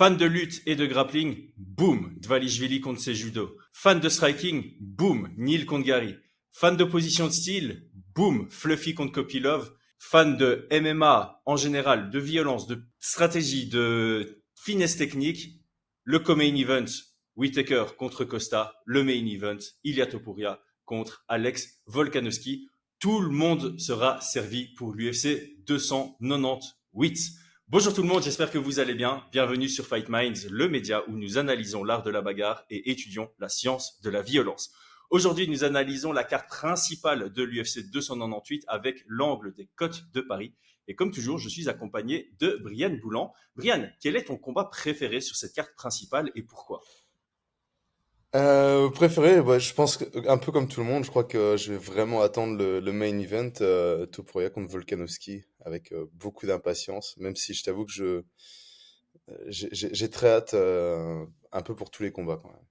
Fan de lutte et de grappling, boum, Dvalishvili contre ses judo. Fan de striking, boum, Neil contre Gary. Fan de position de style, boum, Fluffy contre Kopilov. Fan de MMA en général, de violence, de stratégie, de finesse technique, le co-main event, Whitaker contre Costa, le main event, Ilya Topuria contre Alex Volkanovski. Tout le monde sera servi pour l'UFC 298. Bonjour tout le monde, j'espère que vous allez bien. Bienvenue sur Fight Minds, le média où nous analysons l'art de la bagarre et étudions la science de la violence. Aujourd'hui, nous analysons la carte principale de l'UFC 298 avec l'angle des côtes de Paris. Et comme toujours, je suis accompagné de Brian Boulan. Brian, quel est ton combat préféré sur cette carte principale et pourquoi? Euh, préféré, bah, je pense que, un peu comme tout le monde, je crois que je vais vraiment attendre le, le main event euh, Topuria contre Volkanovski avec euh, beaucoup d'impatience, même si je t'avoue que je euh, j'ai très hâte euh, un peu pour tous les combats quand même.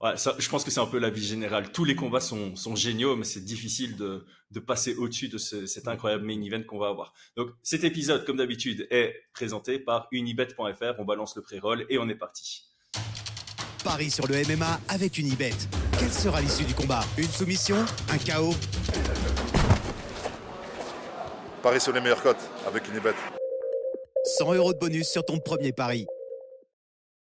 Ouais, ça, je pense que c'est un peu la vie générale. Tous les combats sont, sont géniaux, mais c'est difficile de, de passer au-dessus de ce, cet incroyable main event qu'on va avoir. Donc, cet épisode, comme d'habitude, est présenté par unibet.fr. On balance le pré-roll et on est parti. Paris sur le MMA avec Unibet. Quelle sera l'issue du combat? Une soumission? Un chaos Paris sur les meilleures cotes avec Unibet. 100 euros de bonus sur ton premier pari.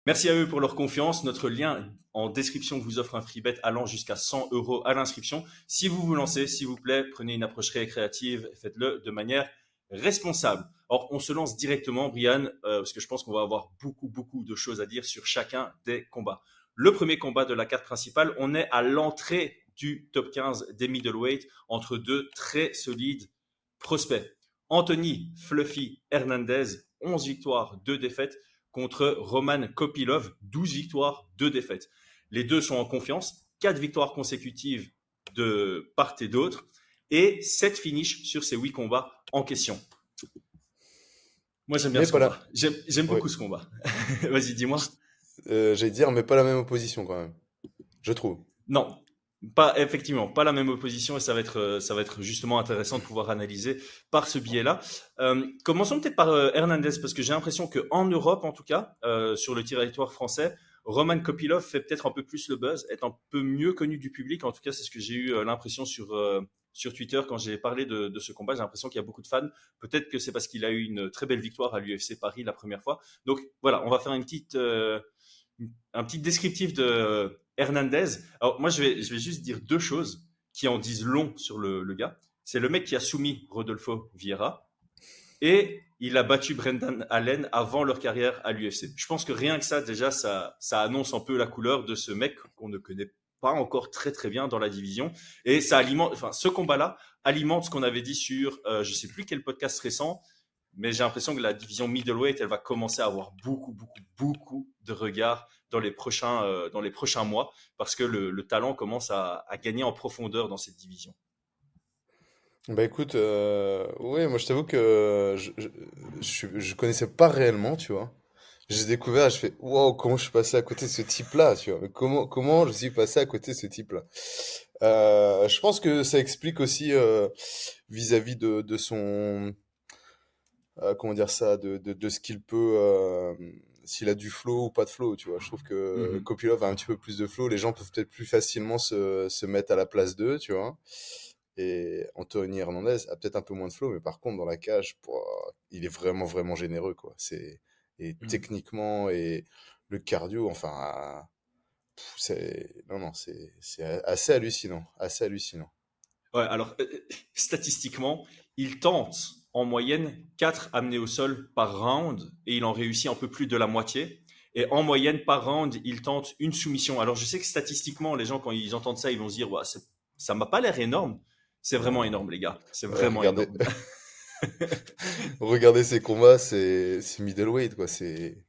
Merci à eux pour leur confiance. Notre lien en description vous offre un free bet allant jusqu'à 100 euros à l'inscription. Si vous vous lancez, s'il vous plaît, prenez une approche récréative et faites-le de manière responsable. Or, on se lance directement, Brian, euh, parce que je pense qu'on va avoir beaucoup, beaucoup de choses à dire sur chacun des combats. Le premier combat de la carte principale, on est à l'entrée du top 15 des middleweight entre deux très solides prospects. Anthony Fluffy Hernandez, 11 victoires, 2 défaites, contre Roman Kopilov, 12 victoires, 2 défaites. Les deux sont en confiance, 4 victoires consécutives de part et d'autre, et 7 finishes sur ces 8 combats en question. Moi, j'aime bien Mais ce la- combat. J'aime Ouais. beaucoup ce combat. Vas-y, dis-moi. Euh, J'allais dire, mais pas la même opposition quand même, je trouve. Non, pas effectivement, pas la même opposition et ça va être euh, ça va être justement intéressant de pouvoir analyser par ce biais-là. Euh, commençons peut-être par euh, Hernandez parce que j'ai l'impression que en Europe, en tout cas, sur le territoire français, Roman Kopilov fait peut-être un peu plus le buzz, est un peu mieux connu du public. En tout cas, c'est ce que j'ai eu l'impression sur sur Twitter quand j'ai parlé de, ce combat. J'ai l'impression qu'il y a beaucoup de fans. Peut-être que c'est parce qu'il a eu une très belle victoire à l'UFC Paris la première fois. Donc voilà, on va faire une petite euh, un petit descriptif de Hernandez. Alors moi, je vais, je vais juste dire deux choses qui en disent long sur le, le gars. C'est le mec qui a soumis Rodolfo Vieira et il a battu Brendan Allen avant leur carrière à l'UFC. Je pense que rien que ça, déjà, ça, ça annonce un peu la couleur de ce mec qu'on ne connaît pas encore très très bien dans la division. Et ça alimente, enfin, ce combat-là alimente ce qu'on avait dit sur, euh, je sais plus quel podcast récent, mais j'ai l'impression que la division middleweight, elle va commencer à avoir beaucoup, beaucoup, beaucoup de regards dans les prochains, euh, dans les prochains mois, parce que le, le talent commence à, gagner en profondeur dans cette division. Bah écoute, euh, ouais, moi je t'avoue que je, je, je, je connaissais pas réellement, tu vois. J'ai découvert, je fais, wow, comment je suis passé à côté de ce type-là, tu vois. Mais comment, comment je suis passé à côté de ce type-là? Euh, je pense que ça explique aussi euh, vis-à-vis de, de son, euh, comment dire ça, de, de, de ce qu'il peut, euh, s'il a du flow ou pas de flow, tu vois. Je trouve que Mhm. Kopilov a un petit peu plus de flow, les gens peuvent peut-être plus facilement se, se mettre à la place d'eux, tu vois. Et Anthony Hernandez a peut-être un peu moins de flow, mais par contre, dans la cage, il est vraiment, vraiment généreux, quoi. C'est, et Mhm. techniquement, et le cardio, enfin, c'est, non, non, c'est, c'est assez hallucinant, assez hallucinant. Ouais, alors euh, statistiquement, il tente en moyenne 4 amenés au sol par round et il en réussit un peu plus de la moitié. Et en moyenne, par round, il tente une soumission. Alors je sais que statistiquement, les gens, quand ils entendent ça, ils vont se dire, ouais, ça m'a pas l'air énorme. C'est vraiment énorme, les gars. C'est vraiment énorme. regardez ses combats, c'est, middleweight, quoi. C'est,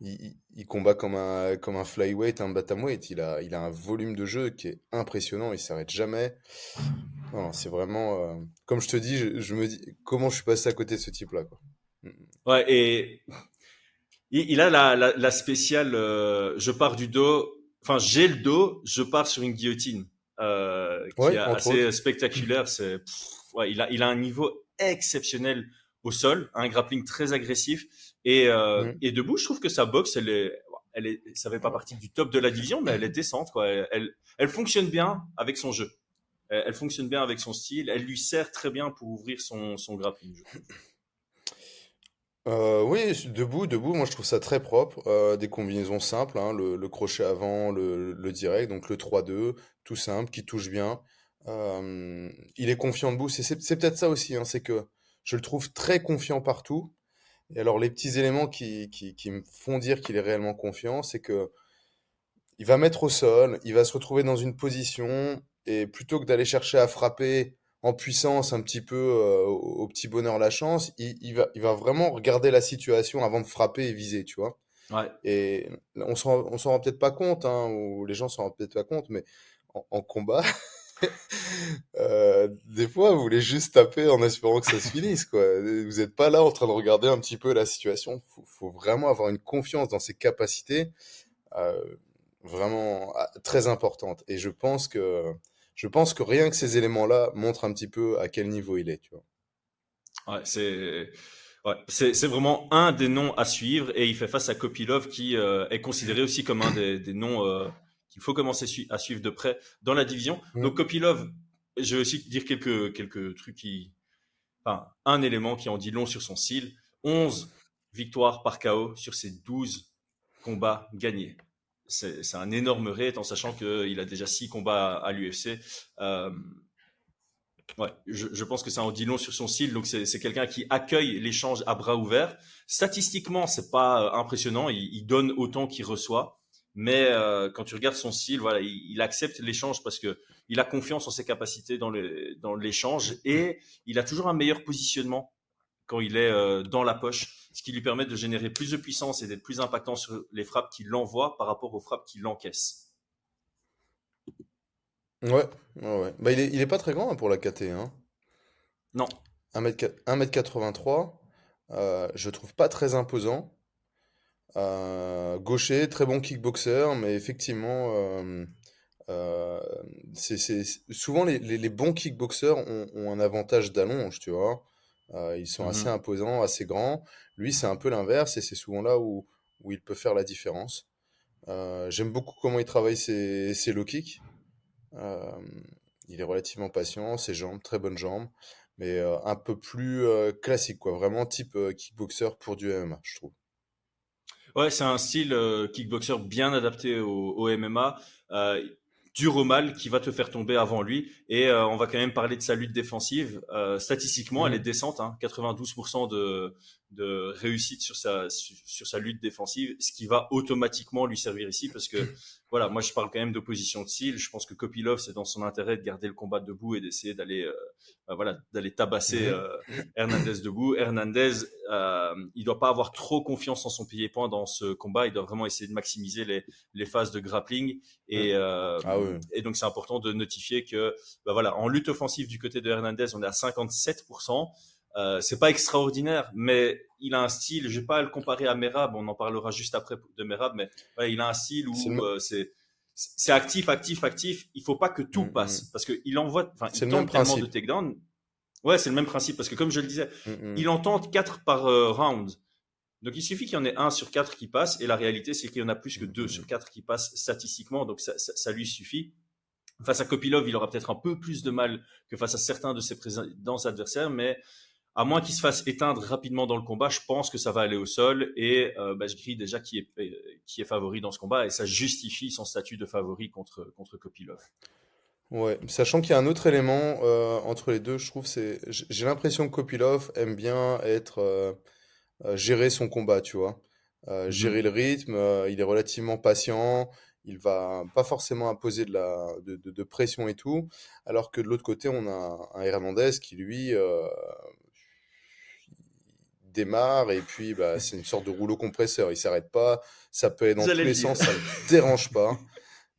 il, il- combat comme un, comme un flyweight, un bantamweight. Il a, il a un volume de jeu qui est impressionnant. Il s'arrête jamais. C'est vraiment, euh, comme je te dis, je, je me dis, comment je suis passé à côté de ce type-là. Mm. Ouais, et il, il a la, la, la spéciale euh, je pars du dos, enfin j'ai le dos, je pars sur une guillotine euh, qui Ouais, est assez autres. spectaculaire. C'est, ouais, il, a, il a un niveau exceptionnel au sol, un grappling très agressif. Et, euh, et debout, je trouve que sa boxe, elle est, elle est, ça fait pas partie du top de la division, mais elle est décente, quoi. Elle, elle, fonctionne bien avec son jeu. Elle, fonctionne bien avec son style. Elle lui sert très bien pour ouvrir son, son grappling. Euh, oui, debout, debout, moi je trouve ça très propre. Euh, des combinaisons simples, hein, le, le crochet avant, le, le direct, donc le 3-2, tout simple, qui touche bien. Euh, il est confiant debout. C'est c'est- c'est peut-être ça aussi, hein, c'est que je le trouve très confiant partout. Et alors, les petits éléments qui, qui, qui me font dire qu'il est réellement confiant, c'est que il va mettre au sol, il va se retrouver dans une position, et plutôt que d'aller chercher à frapper en puissance un petit peu euh, au, au petit bonheur la chance, il, il va, il va vraiment regarder la situation avant de frapper et viser, tu vois. Ouais. Et on s'en, on s'en rend peut-être pas compte, hein, ou les gens s'en rendent peut-être pas compte, mais en, en combat, euh, des fois, vous voulez juste taper en espérant que ça se finisse, quoi. Vous n'êtes pas là en train de regarder un petit peu la situation. Faut, faut vraiment avoir une confiance dans ses capacités, euh, vraiment ah, très importante. Et je pense que, je pense que rien que ces éléments-là montrent un petit peu à quel niveau il est. Ouais, c'est ouais, c'est vraiment un des noms à suivre et il fait face à Kopilov qui euh, est considéré aussi comme un des, noms qu'il faut commencer su- à suivre de près dans la division. Mm. Donc Kopilov, je vais aussi dire quelques quelques trucs qui enfin un élément qui en dit long sur son style, 11 victoires par KO sur ses 12 combats gagnés. C'est un énorme rate en sachant qu'il a déjà 6 combats à, à l'UFC. Euh, Ouais, je, je pense que ça en dit long sur son style. Donc c'est quelqu'un qui accueille l'échange à bras ouverts. Statistiquement, c'est pas euh, impressionnant. Il, il donne autant qu'il reçoit. Mais euh, quand tu regardes son style, voilà, il, il accepte l'échange parce que il a confiance en ses capacités dans le dans l'échange et il a toujours un meilleur positionnement quand il est euh, dans la poche, ce qui lui permet de générer plus de puissance et d'être plus impactant sur les frappes qu'il envoie par rapport aux frappes qu'il encaisse. Ouais, ouais, ouais. Bah, il est, il est pas très grand hein, pour la KT, hein. Non, 1m, 1m83, euh, je trouve pas très imposant. Euh, gaucher, très bon kickboxer, mais effectivement, euh, euh, c'est, souvent les, les, les bons kickboxers ont, ont un avantage d'allonge, tu vois. Ils sont assez Mhm. imposants, assez grands. Lui, c'est un peu l'inverse et c'est souvent là où, où il peut faire la différence. Euh, j'aime beaucoup comment il travaille ses, ses low kicks. Euh, il est relativement patient, ses jambes, très bonnes jambes, mais euh, un peu plus classique, quoi. Vraiment type kickboxer pour du MMA, je trouve. Ouais, c'est un style euh, kickboxer bien adapté au, au MMA, euh, dur au mal, qui va te faire tomber avant lui. Et euh, on va quand même parler de sa lutte défensive. Euh, statistiquement, elle est Mhm. décente, hein, 92% de, de réussite sur sa, sur, sur sa lutte défensive, ce qui va automatiquement lui servir ici parce que, voilà, moi je parle quand même d'opposition de style. Je pense que Kopilov, c'est dans son intérêt de garder le combat debout et d'essayer d'aller, euh, euh, voilà, d'aller tabasser Mhm. euh, Hernandez debout. Hernandez, euh, il doit pas avoir trop confiance en son pied-point dans ce combat. Il doit vraiment essayer de maximiser les, les phases de grappling. Et, euh, Ah oui. et donc, c'est important de notifier que, bah voilà, en lutte offensive du côté de Hernandez, on est à 57%. Euh, c'est pas extraordinaire, mais il a un style. Je vais pas le comparer à Merab. On en parlera juste après de Merab, mais ouais, il a un style où C'est euh, c'est actif, actif, actif. Il faut pas que tout Mm, passe mm. parce qu'il envoie, enfin, C'est il le même tente tellement de takedown. Ouais, c'est le même principe parce que comme je le disais, Mm, il en tente 4 par euh, round. Donc il suffit qu'il y en ait un sur quatre qui passe, et la réalité c'est qu'il y en a plus que deux Mm, sur quatre qui passent statistiquement, donc ça, ça, ça lui suffit. Face à Kopilov, il aura peut-être un peu plus de mal que face à certains de ses précédents adversaires, mais à moins qu'il se fasse éteindre rapidement dans le combat, je pense que ça va aller au sol, et euh, bah, je grille déjà qui est, euh, qui est favori dans ce combat, et ça justifie son statut de favori contre, contre Kopilov. Ouais, sachant qu'il y a un autre élément euh, entre les deux, je trouve, c'est, j'ai l'impression que Kopilov aime bien être euh, gérer son combat, tu vois, Euh, Mhm. gérer le rythme. il est relativement patient, il va pas forcément imposer de la de, de- de pression et tout, alors que de l'autre côté, on a un Hernandez qui lui démarre et puis bah, c'est une sorte de rouleau compresseur. Il s'arrête pas, ça peut aller dans tous les dire. sens, ça le dérange pas.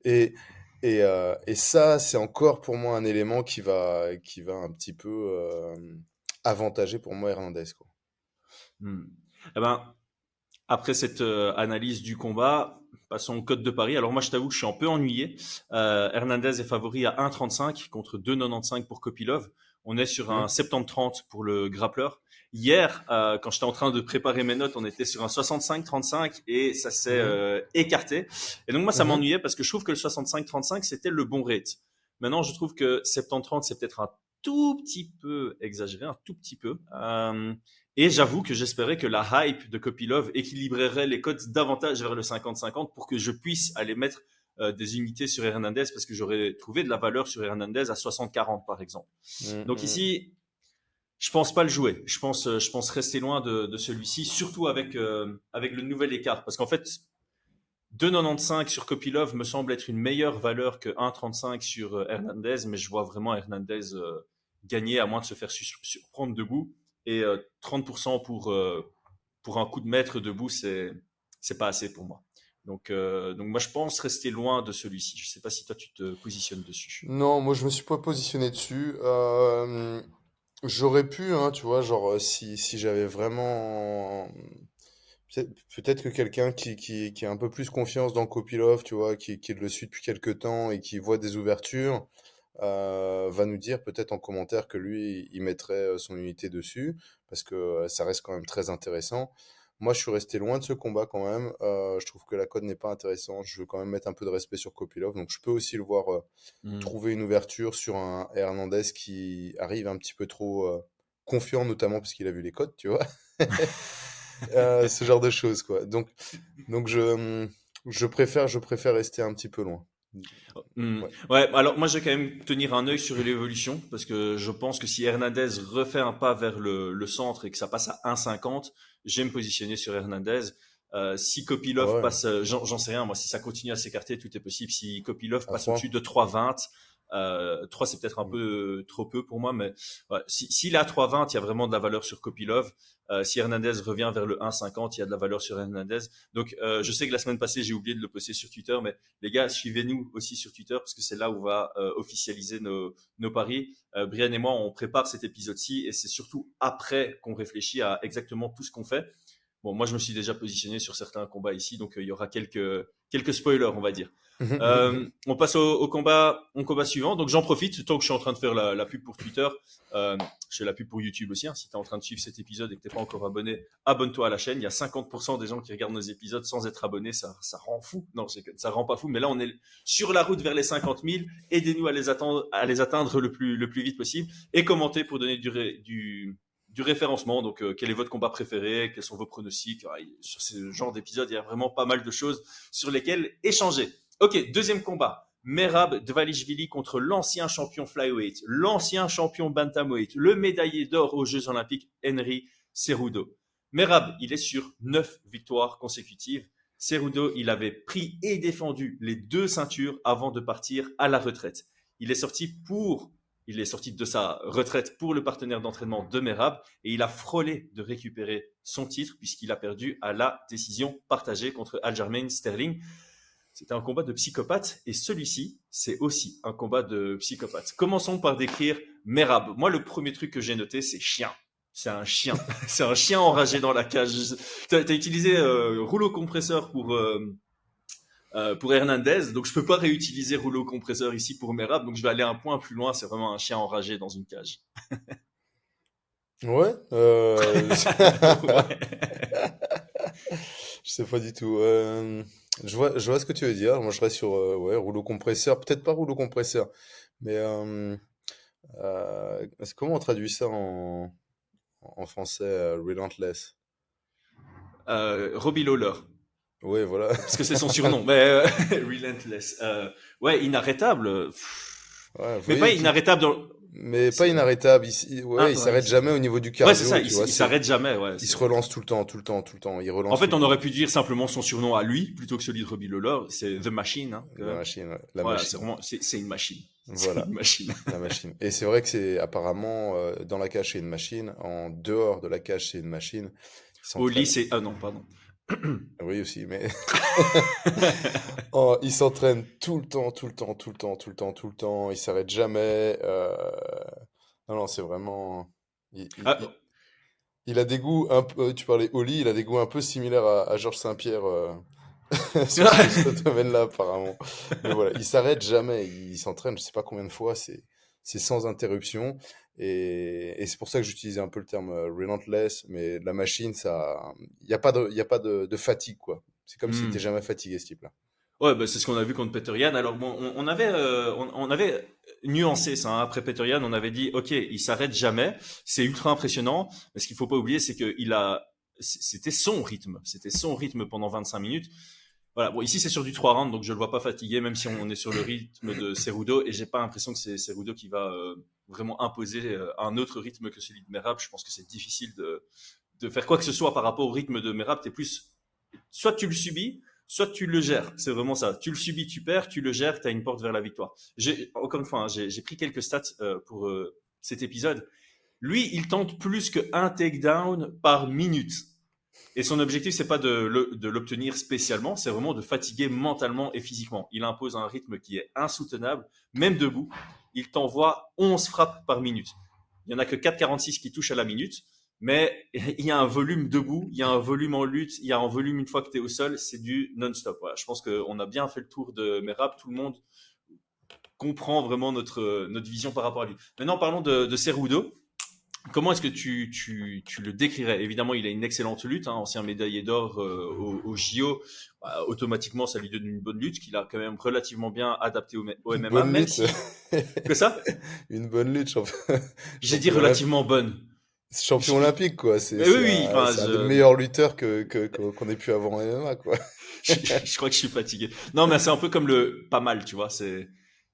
Et et, euh, et ça, c'est encore pour moi un élément qui va, qui va un petit peu euh, avantager pour moi Hernandez, quoi. Hmm. Eh ben, après cette euh, analyse du combat, passons au code de Paris. Alors moi, je t'avoue que je suis un peu ennuyé. Euh, Hernandez est favori à 1,35 contre 2,95 pour Kopilov. On est sur un Mhm. 70-30 pour le grappleur. Hier, euh, quand j'étais en train de préparer mes notes, on était sur un 65-35 et ça s'est Mhm. euh, écarté. Et donc moi, ça Mhm. m'ennuyait parce que je trouve que le 65-35, c'était le bon rate. Maintenant, je trouve que 70-30, c'est peut-être un tout petit peu exagéré, un tout petit peu. Euh, et j'avoue que j'espérais que la hype de Copylove équilibrerait les codes davantage vers le 50-50 pour que je puisse aller mettre euh, des unités sur Hernandez parce que j'aurais trouvé de la valeur sur Hernandez à 60-40 par exemple. Mm, Donc mm. ici, je pense pas le jouer. Je pense, euh, je pense rester loin de, celui-ci, surtout avec euh, avec le nouvel écart, parce qu'en fait, 2,95 sur Kopilov me semble être une meilleure valeur que 1,35 sur euh, Hernandez, mais je vois vraiment Hernandez gagner à moins de se faire sur- surprendre debout. Et euh, 30% pour pour un coup de maître debout, c'est c'est pas assez pour moi. Donc donc moi je pense rester loin de celui-ci. Je sais pas si toi tu te positionnes dessus. Non, moi je me suis pas positionné dessus. Euh, j'aurais pu, hein, tu vois, genre euh, si, si j'avais vraiment... Peut-être que quelqu'un qui, qui, a un peu plus confiance dans Kopilov, tu vois, qui, qui le suit depuis quelques temps et qui voit des ouvertures, euh, va nous dire peut-être en commentaire que lui, il mettrait euh, son unité dessus, parce que ça reste quand même très intéressant. Moi, je suis resté loin de ce combat quand même. Euh, je trouve que la cote n'est pas intéressante. Je veux quand même mettre un peu de respect sur Kopilov, donc je peux aussi le voir euh, Mm. trouver une ouverture sur un Hernandez qui arrive un petit peu trop euh, confiant, notamment parce qu'il a vu les cotes, tu vois. Ce genre de choses, quoi. Donc, donc je, je préfère, je préfère rester un petit peu loin. Hmm. Ouais. Ouais. alors moi je vais quand même tenir un œil sur l'évolution parce que je pense que si Hernandez refait un pas vers le, le centre et que ça passe à 1,50, je vais me positionner sur Hernandez. Euh, si Kopilov Ouais. passe, euh, j'en sais rien, moi si ça continue à s'écarter, tout est possible. Si Kopilov passe au-dessus de 3,20, euh, 3 c'est peut-être un Mm. peu trop peu pour moi, mais ouais, si- est à 3,20, il y a vraiment de la valeur sur Kopilov. Euh, si Hernandez revient vers le 1,50, il y a de la valeur sur Hernandez. Donc euh, je sais que la semaine passée j'ai oublié de le poster sur Twitter, mais les gars, suivez-nous aussi sur Twitter parce que c'est là où on va euh, officialiser nos, nos paris. Euh, Brian et moi, on prépare cet épisode-ci et c'est surtout après qu'on réfléchit à exactement tout ce qu'on fait. Bon, moi, je me suis déjà positionné sur certains combats ici, donc il y aura quelques quelques spoilers, on va dire. Euh, on passe au, au combat, au combat suivant. Donc j'en profite, tant que je suis en train de faire la, la pub pour Twitter, euh, je fais la pub pour YouTube aussi. hein. Si tu es en train de suivre cet épisode et que t'es pas encore abonné, abonne-toi à la chaîne. Il y a 50% des gens qui regardent nos épisodes sans être abonnés. Ça, ça rend fou. Non, ça rend pas fou. Mais là, on est sur la route vers les 50 000. Aidez-nous à les atteindre, à les atteindre le plus, le plus vite possible. Et commentez pour donner du, du, du référencement. Donc, euh, quel est votre combat préféré? Quels sont vos pronostics? Sur ce genre d'épisode, il y a vraiment pas mal de choses sur lesquelles échanger. Ok, deuxième combat. Merab Dvalishvili contre l'ancien champion flyweight, l'ancien champion bantamweight, le médaillé d'or aux Jeux Olympiques, Henry Cerudo. Merab, il est sur neuf victoires consécutives. Cerudo, il avait pris et défendu les deux ceintures avant de partir à la retraite. Il est sorti pour, il est sorti de sa retraite pour le partenaire d'entraînement de Merab et il a frôlé de récupérer son titre puisqu'il a perdu à la décision partagée contre Aljamain Sterling. C'était un combat de psychopathe et celui-ci, c'est aussi un combat de psychopathe. Commençons par décrire Merab. Moi, le premier truc que j'ai noté, c'est chien. C'est un chien. c'est un chien enragé dans la cage. Tu as, utilisé euh, rouleau compresseur pour, euh, euh, pour Hernandez, donc je peux pas réutiliser rouleau compresseur ici pour Merab, donc je vais aller un point plus loin. C'est vraiment un chien enragé dans une cage. Ouais. Ouais. Je sais pas du tout. Je vois, je vois ce que tu veux dire. Moi, je reste sur euh, ouais, rouleau compresseur. Peut-être pas rouleau compresseur, mais euh, euh, comment on traduit ça en, en français euh, Relentless? Euh, Robbie Lawler. Ouais, voilà. parce que c'est son surnom. Mais Relentless. Euh, ouais, inarrêtable. Pff, Ouais, Mais voyez pas inarrêtable dans. Mais pas inarrêtable. Il, ouais, Ah, il s'arrête jamais au niveau du cardio. Ouais, c'est ça. Il, il s'arrête jamais. Ouais. Il se relance tout le temps, tout le temps, tout le temps. Il relance. En fait, on aurait pu dire simplement son surnom à lui plutôt que celui de Robbie Lawler. C'est The Machine. Hein, machine, la voilà, machine. c'est vraiment, c'est c'est une machine. Voilà. Une machine. La machine. Et c'est vrai que c'est apparemment euh, dans la cage c'est une machine, en dehors de la cage c'est une machine. Au lit, c'est. Ah non, pardon. Oui aussi, mais Oh, il s'entraîne tout le temps, tout le temps, tout le temps, tout le temps, tout le temps. Il s'arrête jamais. euh, Non, non, c'est vraiment. Il, il- Ah, il- il a des goûts un peu. Tu parlais Oli, il a des goûts un peu similaires à, à Georges Saint-Pierre euh, sur ce, ce domaine-là apparemment. Mais voilà, il s'arrête jamais. Il s'entraîne, je sais pas combien de fois. C'est c'est sans interruption. Et, et c'est pour ça que j'utilisais un peu le terme euh, relentless, mais la machine, ça, il n'y a pas de, y a pas de, de fatigue, quoi. C'est comme s'il Hmm. n'était jamais fatigué, ce type-là. Ouais, bah, c'est ce qu'on a vu contre Peter Yan. Alors bon, on, on avait, euh, on, on avait nuancé ça. hein. Après Peter Yan, on avait dit, ok, il s'arrête jamais. C'est ultra impressionnant. Mais ce qu'il faut pas oublier, c'est que il a, c'était son rythme. C'était son rythme pendant 25 minutes. Voilà. Bon, ici c'est sur du 3 rounds, donc je le vois pas fatigué, même si on est sur le rythme de Cerudo. Et j'ai pas l'impression que c'est Cerudo qui va euh, vraiment imposer euh, un autre rythme que celui de Merab. Je pense que c'est difficile de, faire quoi que ce soit par rapport au rythme de Merab. T'es plus, soit tu le subis, soit tu le gères. C'est vraiment ça. Tu le subis, tu perds, tu le gères, tu as une porte vers la victoire. Encore une fois, hein, j'ai, pris quelques stats euh, pour cet épisode. Lui, il tente plus que un takedown par minute. Et son objectif, c'est pas de, l'obtenir spécialement, c'est vraiment de fatiguer mentalement et physiquement. Il impose un rythme qui est insoutenable, même debout. Il t'envoie 11 frappes par minute. Il y en a que 4,46 qui touchent à la minute, mais il y a un volume debout, il y a un volume en lutte, il y a un volume une fois que tu es au sol, c'est du non-stop. Je pense qu'on a bien fait le tour de Merab, tout le monde comprend vraiment notre, vision par rapport à lui. Maintenant, parlons de, de. Comment est-ce que tu, tu, tu le décrirais? Évidemment, il a une excellente lutte, hein, ancien médaillé d'or euh, au, au JO. Bah, automatiquement, ça lui donne une bonne lutte qu'il a quand même relativement bien adapté au, au Une MMA. bonne même lutte. si- Que ça? Une bonne lutte, champion, J'ai dit relativement bonne. champion olympique, quoi. C'est oui, un, enfin, un je- des meilleurs lutteurs que, qu'on ait pu avoir en MMA, quoi. je, je crois que je suis fatigué. Non, mais c'est un peu comme le pas mal, tu vois. C'est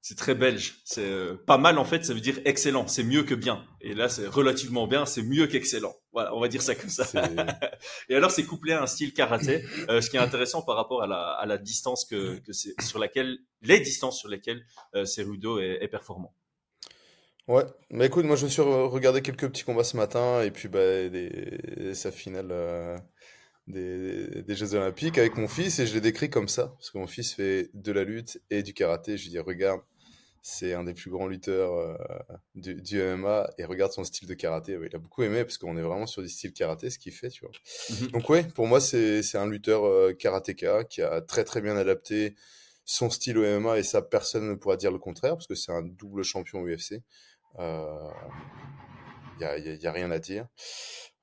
c'est très belge. C'est euh, pas mal en fait, ça veut dire excellent. C'est mieux que bien. Et là, c'est relativement bien. C'est mieux qu'excellent. Voilà, on va dire ça comme ça. Et alors, c'est couplé à un style karaté, euh, ce qui est intéressant par rapport à la, à la distance que, que c'est sur laquelle les distances sur lesquelles euh, Cerudo est, est performant. Ouais, bah écoute, moi je me suis re- regardé quelques petits combats ce matin et puis bah, des, sa finale euh, des, des Jeux Olympiques avec mon fils et je l'ai décrit comme ça parce que mon fils fait de la lutte et du karaté. Je lui dis, regarde, c'est un des plus grands lutteurs euh, du, du MMA et regarde son style de karaté. Ouais, Il a beaucoup aimé parce qu'on est vraiment sur du style karaté, ce qu'il fait, tu vois. Mhm. Donc ouais, pour moi c'est un lutteur euh, karatéka qui a très très bien adapté son style au MMA et ça personne ne pourra dire le contraire parce que c'est un double champion UFC. Il y a, y a- y a rien à dire.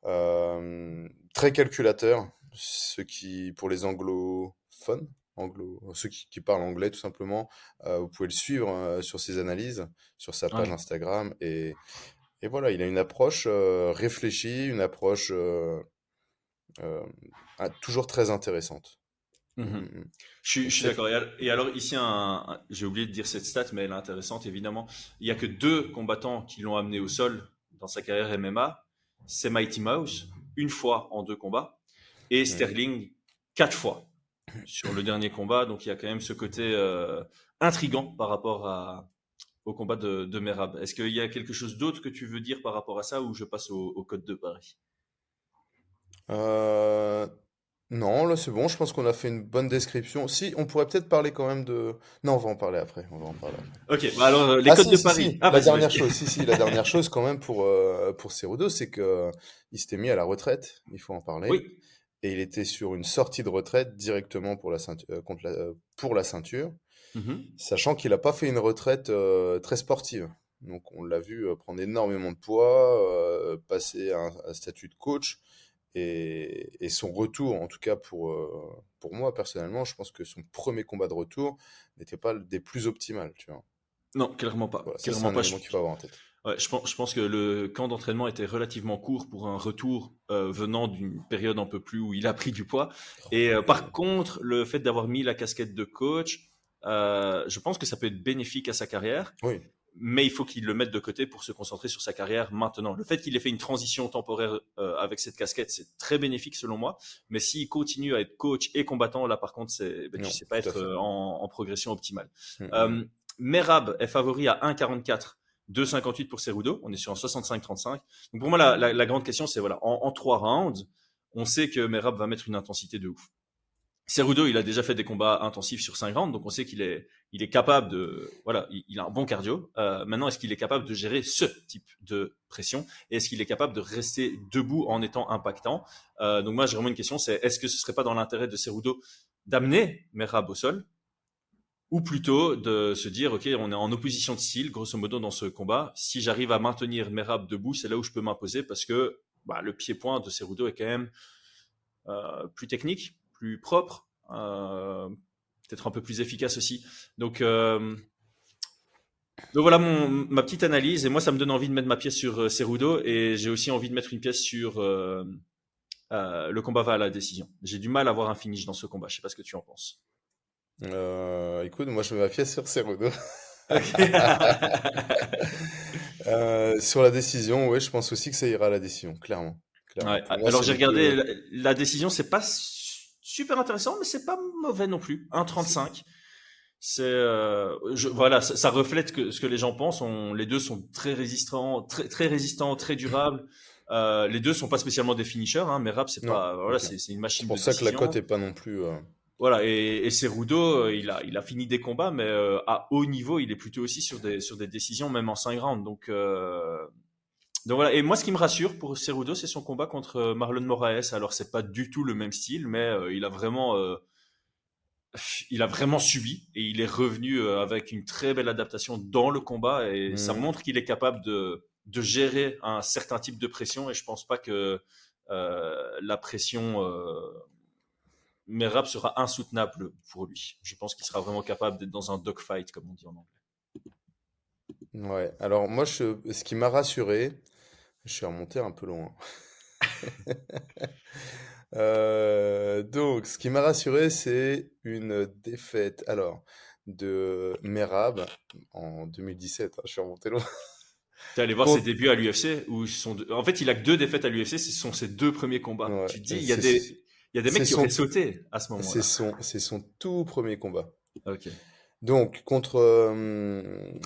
Euh, très calculateur, ce qui pour les anglophones, anglo, ceux qui, qui parlent anglais tout simplement, euh, vous pouvez le suivre euh, sur ses analyses, sur sa page Ouais. Instagram et et voilà, il a une approche euh, réfléchie, une approche euh, euh, toujours très intéressante. Mhm. Mm, Je suis, je suis d'accord. Et al- Et alors ici, un, un- j'ai oublié de dire cette stat, mais elle est intéressante évidemment. Il y a que deux combattants qui l'ont amené au sol dans sa carrière MMA. C'est Mighty Mouse une fois en deux combats et Sterling quatre fois sur le dernier combat. Donc il y a quand même ce côté euh, intrigant par rapport à, au combat de, de Merab. Est-ce qu'il y a quelque chose d'autre que tu veux dire par rapport à ça ou je passe au, au code de Paris? Euh, non, là c'est bon, je pense qu'on a fait une bonne description. Si, on pourrait peut-être parler quand même de... Non, on va en parler après. On va en parler après. Ok, bah alors les Ah, codes si, de si, Paris. si, Ah, la dernière chose, si, si, la dernière chose quand même pour, euh, pour Cerudo, c'est que euh, s'était mis à la retraite, il faut en parler. Oui. Et il était sur une sortie de retraite directement pour la ceinture, euh, contre la, euh, pour la ceinture, Mhm. sachant qu'il n'a pas fait une retraite euh, très sportive. Donc on l'a vu prendre énormément de poids, euh, passer à un, statut de coach. Et, et son retour, en tout cas pour, euh, pour moi personnellement, je pense que son premier combat de retour n'était pas des plus optimales, tu vois. Non, clairement pas. Voilà, clairement pas. Je- qu'il faut avoir en tête. Ouais, je pense, je pense que le camp d'entraînement était relativement court pour un retour euh, venant d'une période un peu plus où il a pris du poids. Et euh, par contre, le fait d'avoir mis la casquette de coach, euh, je pense que ça peut être bénéfique à sa carrière, Oui. mais il faut qu'il le mette de côté pour se concentrer sur sa carrière maintenant. Le fait qu'il ait fait une transition temporaire euh, avec cette casquette, c'est très bénéfique selon moi. Mais s'il continue à être coach et combattant, là par contre, c'est, ben, Non, tu sais pas être euh, en, en progression optimale. Mm, mm. Euh, Merab est favori à 1,44. 2,58 pour Cerudo. On est sur un 65-35. Donc pour moi, la, grande question, c'est voilà, en, trois rounds, on sait que Merab va mettre une intensité de ouf. Cerudo, il a déjà fait des combats intensifs sur 5 rounds, donc on sait qu'il est, il est capable de, voilà, il, il a un bon cardio. Euh, maintenant, est-ce qu'il est capable de gérer ce type de pression? Et est-ce qu'il est capable de rester debout en étant impactant? Euh, Donc moi, j'ai vraiment une question, c'est est-ce que ce serait pas dans l'intérêt de Cerudo d'amener Merab au sol? Ou plutôt de se dire, OK, on est en opposition de style, grosso modo, dans ce combat. Si j'arrive à maintenir Merab debout, c'est là où je peux m'imposer parce que bah, le pied-point de Cerudo est quand même euh, plus technique, plus propre, euh, peut-être un peu plus efficace aussi. Donc, euh, voilà ma petite analyse. Et moi, ça me donne envie de mettre ma pièce sur Cerudo et j'ai aussi envie de mettre une pièce sur le combat va à la décision. J'ai du mal à avoir un finish dans ce combat. Je sais pas ce que tu en penses. Écoute, moi, je mets ma pièce sur Cerudo. sur la décision, oui, je pense aussi que ça ira à la décision, clairement. Alors j'ai regardé la, décision, c'est pas super intéressant, mais c'est pas mauvais non plus. 1,35. C'est euh, voilà, ça, reflète que, ce que les gens pensent. On, les deux sont très résistants, très, très résistants, très durables. Euh, les deux sont pas spécialement des finishers, hein, mais Rap c'est pas voilà, c'est une machine. C'est pour ça que la cote est pas non plus. Euh, voilà, et, et Cerudo, il a, il a fini des combats, mais à haut niveau, il est plutôt aussi sur des, sur des décisions, même en 5 rounds. Donc, donc voilà, et moi ce qui me rassure pour Cerudo, c'est son combat contre euh, Marlon Moraes. Alors c'est pas du tout le même style, mais euh, il a vraiment, euh, il a vraiment subi et il est revenu avec une très belle adaptation dans le combat et ça mhm. montre qu'il est capable de, de gérer un certain type de pression. Et je pense pas que la pression Merab sera insoutenable pour lui. Je pense qu'il sera vraiment capable d'être dans un dogfight, comme on dit en anglais. Ouais, alors moi, je, ce qui m'a rassuré, je suis remonté un peu loin. Euh, donc, ce qui m'a rassuré, c'est une défaite alors de Merab en 2017. Hein, je suis remonté loin. Tu es allé voir ses débuts à l'UFC où sont En fait, il a que deux défaites à l'UFC, ce sont ses deux premiers combats. tu dis, il y a des, il y a des mecs qui ont sauté à ce moment-là. C'est son, c'est son tout premier combat. Ok. Donc, contre, euh,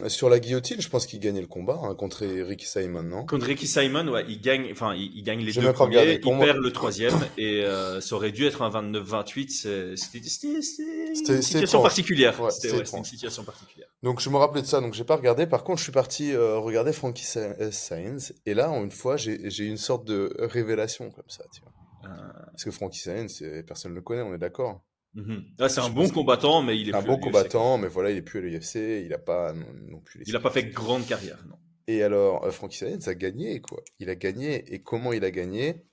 sur la guillotine, je pense qu'il gagnait le combat hein, contre Ricky Simon, non? Contre Ricky Simon, ouais, il gagne, enfin, il, gagne les deux premiers, il perd le troisième, et euh, ça aurait dû être un 29-28. C'était une situation particulière. C'était une situation particulière. Donc, je me rappelais de ça, donc j'ai pas regardé. Par contre, je suis parti euh, regarder Frankie Sainz, et là, une fois, j'ai eu une sorte de révélation comme ça, tu vois. Parce que Frankie Sainz, personne ne le connaît, on est d'accord. Mhm. Ah, c'est un bon combattant, mais il est un bon combattant, mais voilà, il est plus à l'UFC, il a pas non, plus. il a pas fait grande carrière, non. Et alors, euh, Frankie a gagné quoi. Il a gagné et comment il a gagné?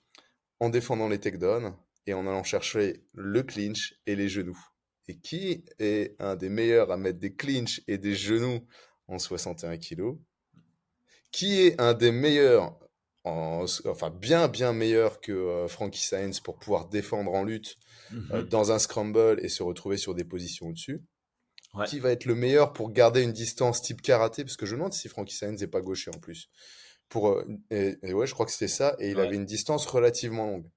En défendant les takedowns et en allant chercher le clinch et les genoux. Et qui est un des meilleurs à mettre des clinches et des genoux en 61 kilos? Qui est un des meilleurs enfin bien bien meilleur que euh, Frankie Sainz pour pouvoir défendre en lutte euh, mhm. dans un scramble et se retrouver sur des positions au-dessus. Qui va être le meilleur pour garder une distance type karaté? Parce que je me demande si Frankie Sainz n'est pas gaucher en plus. Pour, euh, et, ouais, je crois que c'était ça. Et il avait une distance relativement longue.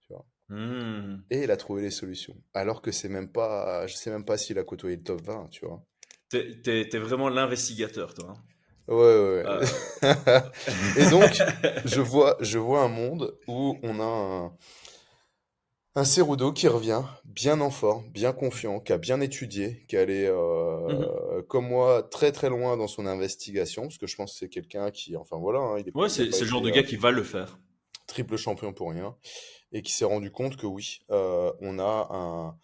Tu vois? Hmm. Et il a trouvé les solutions. Alors que c'est même pas, je sais même pas s'il a côtoyé le top 20, tu vois? T'es es vraiment l'investigateur, toi. Hein. Ouais, ouais. Ah. et donc, je vois, je vois un monde où on a un, un Cerudo qui revient, bien en forme, bien confiant, qui a bien étudié, qui est allé, euh, mhm. comme moi, très très loin dans son investigation, parce que je pense que c'est quelqu'un qui, enfin voilà, hein, il est, ouais, c'est le genre de gars qui va le faire. Triple champion pour rien, et qui s'est rendu compte que oui, euh, on a un,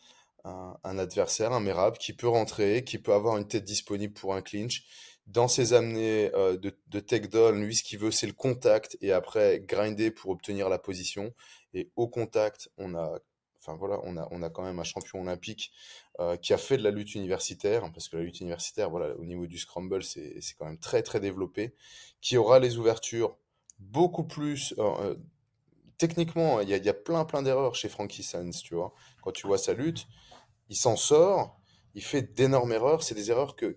un, un, adversaire, un Merab, qui peut rentrer, qui peut avoir une tête disponible pour un clinch, dans ses amenées euh, de, de takedown, lui, ce qu'il veut, c'est le contact et après grinder pour obtenir la position. Et au contact, on a, enfin voilà, on a, on a quand même un champion olympique euh, qui a fait de la lutte universitaire, parce que la lutte universitaire, voilà, au niveau du scramble, c'est quand même très très développé, qui aura les ouvertures beaucoup plus. Euh, techniquement, il y a, y a, plein plein d'erreurs chez Frankie Sands, tu vois. Quand tu vois sa lutte, il s'en sort, il fait d'énormes erreurs. C'est des erreurs que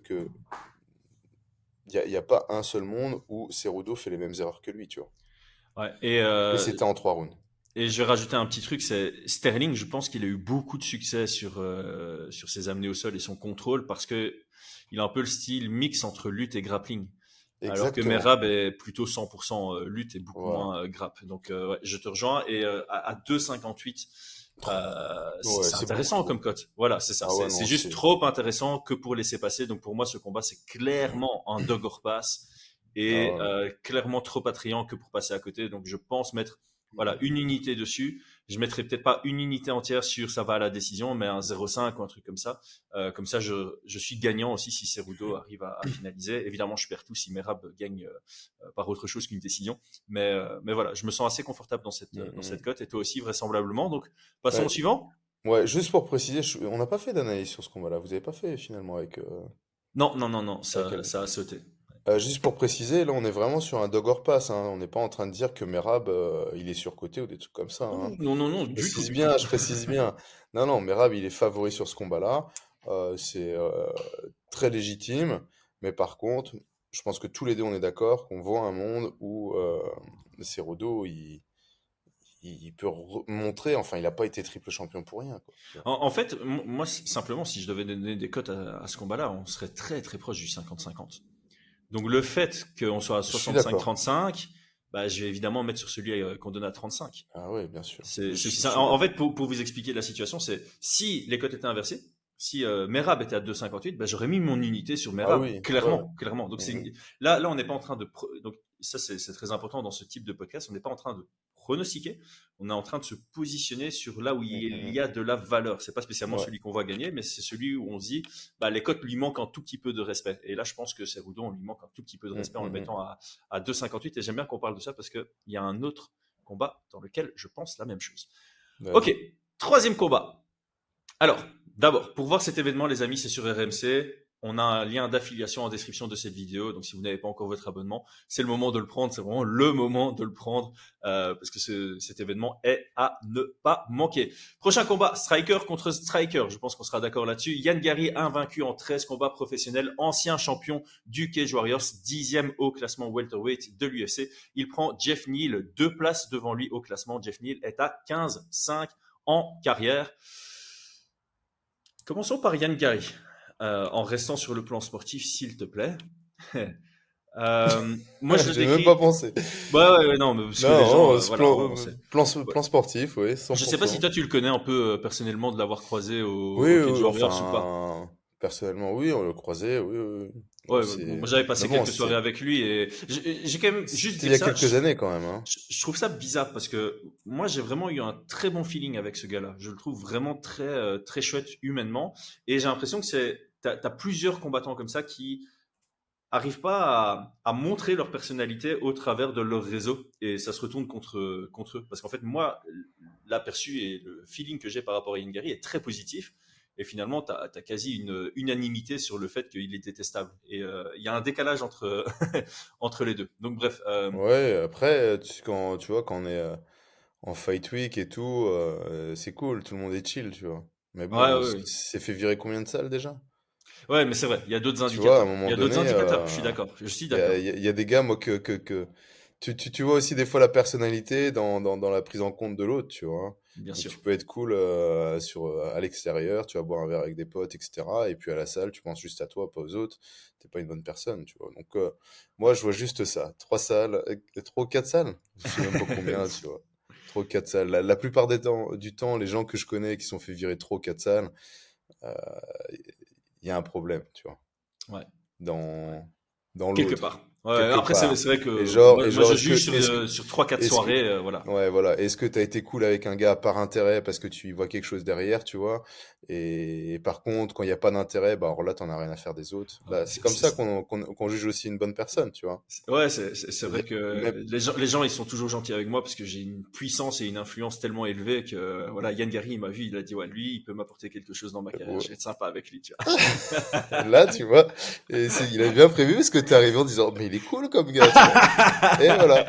il n'y a, pas un seul monde où Cerudo fait les mêmes erreurs que lui, tu vois. Ouais, et, euh, c'était en trois rounds. Et je vais rajouter un petit truc, c'est Sterling, je pense qu'il a eu beaucoup de succès sur, euh, sur ses amenés au sol et son contrôle parce que il a un peu le style mix entre lutte et grappling. Alors que Merab est plutôt 100% euh, lutte et beaucoup moins grappe. Donc ouais, je te rejoins. Et à, à 2,58, euh, c'est intéressant comme cote. Voilà, c'est ça. Ah c'est juste trop intéressant que pour laisser passer. Donc pour moi, ce combat, c'est clairement un dog or pass et ah euh, clairement trop attrayant que pour passer à côté. Donc je pense mettre voilà une unité dessus. Je mettrai peut-être pas une unité entière sur ça va à la décision, mais un 0,5 ou un truc comme ça. Euh, comme ça, je, je, suis gagnant aussi si Cerudo arrive à, à, finaliser. Évidemment, je perds tout si Merab gagne euh, par autre chose qu'une décision. Mais, euh, mais voilà, je me sens assez confortable dans cette, dans cette cote et toi aussi vraisemblablement. Donc, passons Ouais. au suivant. Ouais, juste pour préciser, je- on n'a pas fait d'analyse sur ce combat-là. Vous avez pas fait finalement avec. euh, Non, non, non, non, ça a sauté. Euh, juste pour préciser, là, on est vraiment sur un dog or pass. hein. On n'est pas en train de dire que Merab, euh, il est surcoté ou des trucs comme ça. hein. Non, non, non, Je du tout. précise bien, je précise bien. Non, non, Merab, il est favori sur ce combat-là. Euh, c'est euh, très légitime. Mais par contre, je pense que tous les deux, on est d'accord qu'on voit un monde où euh, Cerudo, il, il peut montrer, enfin, il n'a pas été triple champion pour rien. quoi. En, en fait, m- moi, simplement, si je devais donner des cotes à, à ce combat-là, on serait très, très proche du 50-50. Donc, le fait qu'on soit à Je suis d'accord. 65-35, bah, je vais évidemment mettre sur celui euh, qu'on donne à 35. Ah oui, bien sûr. C'est, c'est En, en fait, pour, pour vous expliquer la situation, c'est si les cotes étaient inversées, si euh, Merab était à 2,58, bah, j'aurais mis mon unité sur Merab, Ah oui, clairement, ouais. clairement. Donc c'est Mhm. là, là, on n'est pas en train de donc ça c'est, très important dans ce type de podcast. On n'est pas en train de pronostiquer, on est en train de se positionner sur là où il Mhm. y a de la valeur. C'est pas spécialement Ouais. celui qu'on va gagner, mais c'est celui où on se dit, bah, les cotes lui manquent un tout petit peu de respect. Et là, je pense que Cerudo, on lui manque un tout petit peu de respect en le mettant à, à 2,58. Et j'aime bien qu'on parle de ça parce qu'il y a un autre combat dans lequel je pense la même chose. Ouais. Ok, troisième combat. Alors, d'abord, pour voir cet événement, les amis, c'est sur RMC. On a un lien d'affiliation en description de cette vidéo. Donc, si vous n'avez pas encore votre abonnement, c'est le moment de le prendre. C'est vraiment le moment de le prendre euh, parce que ce- cet événement est à ne pas manquer. Prochain combat, Striker contre Striker. Je pense qu'on sera d'accord là-dessus. Yann Gary, invaincu en 13 combats professionnels, ancien champion du Cage Warriors, dixième au classement welterweight de l'UFC. Il prend Jeff Neal, deux places devant lui au classement. Jeff Neal est à 15-5 en carrière. Commençons par Yann Gary, euh, en restant sur le plan sportif, s'il te plaît. Euh, moi, je J'ai même pas pensé. Ouais, ouais, ouais, non, mais parce que Non, les gens, non, euh, voilà, plan, plan, plan sportif, oui. 100%. Je sais pas si toi tu le connais un peu euh, personnellement de l'avoir croisé au, Oui, au oui, Warriors enfin, ou pas? personnellement, oui, on le croisait, oui, oui. Ouais, moi j'avais passé bon, quelques soirées avec lui et j'ai quand même juste il y a ça. quelques je- années quand même. Hein. Je, je trouve ça bizarre parce que moi j'ai vraiment eu un très bon feeling avec ce gars-là. Je le trouve vraiment très euh, très chouette humainement et j'ai l'impression que c'est t'as as plusieurs combattants comme ça qui arrivent pas à, à montrer leur personnalité au travers de leur réseau et ça se retourne contre contre eux parce qu'en fait moi l'aperçu et le feeling que j'ai par rapport à Ingari est très positif et finalement tu as, quasi une unanimité sur le fait qu'il est détestable et euh, il y a un décalage entre entre les deux donc bref euh, Ouais, après, tu, quand, tu vois, quand on est euh, en fight week et tout, c'est cool, tout le monde est chill, tu vois. Mais bon, Ouais, ouais, c'est ouais. c'est fait virer combien de salles déjà? Ouais, mais c'est vrai, il y a d'autres indicateurs. Il y a d'autres indicateurs, euh, je suis d'accord. Je suis Il y a, d'accord. il y a- il y a des gars, moi, que, que, que... Tu, tu, tu vois aussi des fois la personnalité dans, dans, dans la prise en compte de l'autre, tu vois. Bien Donc, sûr. tu peux être cool euh, sur, euh, à l'extérieur, tu vas boire un verre avec des potes, etc. Et puis à la salle, tu penses juste à toi, pas aux autres. T'es pas une bonne personne, tu vois. Donc euh, moi, je vois juste ça. Trois salles, euh, trois ou quatre salles? Je sais même pas combien, tu vois. Trois ou quatre salles. La, la plupart des temps, du temps, les gens que je connais qui se sont fait virer trois ou quatre salles, euh, il y a un problème, tu vois. Ouais. Dans, dans Quelque part. Ouais, après, c'est vrai que Et genre- moi, et moi, genre, je est-ce que- juge sur, euh, sur 3-4 est-ce que- soirées. euh, voilà. Ouais, voilà. Est-ce que tu as été cool avec un gars par intérêt parce que tu y vois quelque chose derrière, tu vois? Et, et par contre, quand il n'y a pas d'intérêt, bah alors là, t'en as rien à faire des autres. Bah, Ouais, c'est comme ça qu'on qu'on qu'on juge aussi une bonne personne, tu vois. Ouais, c'est vrai que Même- les gens, les gens, ils sont toujours gentils avec moi parce que j'ai une puissance et une influence tellement élevée que, voilà, Yann Gary, il m'a vu, il a dit, ouais, lui, il peut m'apporter quelque chose dans ma carrière. Ouais. Je vais être sympa avec lui, tu vois. Là, tu vois, et il a bien prévu parce que t'es arrivé en disant, mais il est cool comme gars. Et voilà.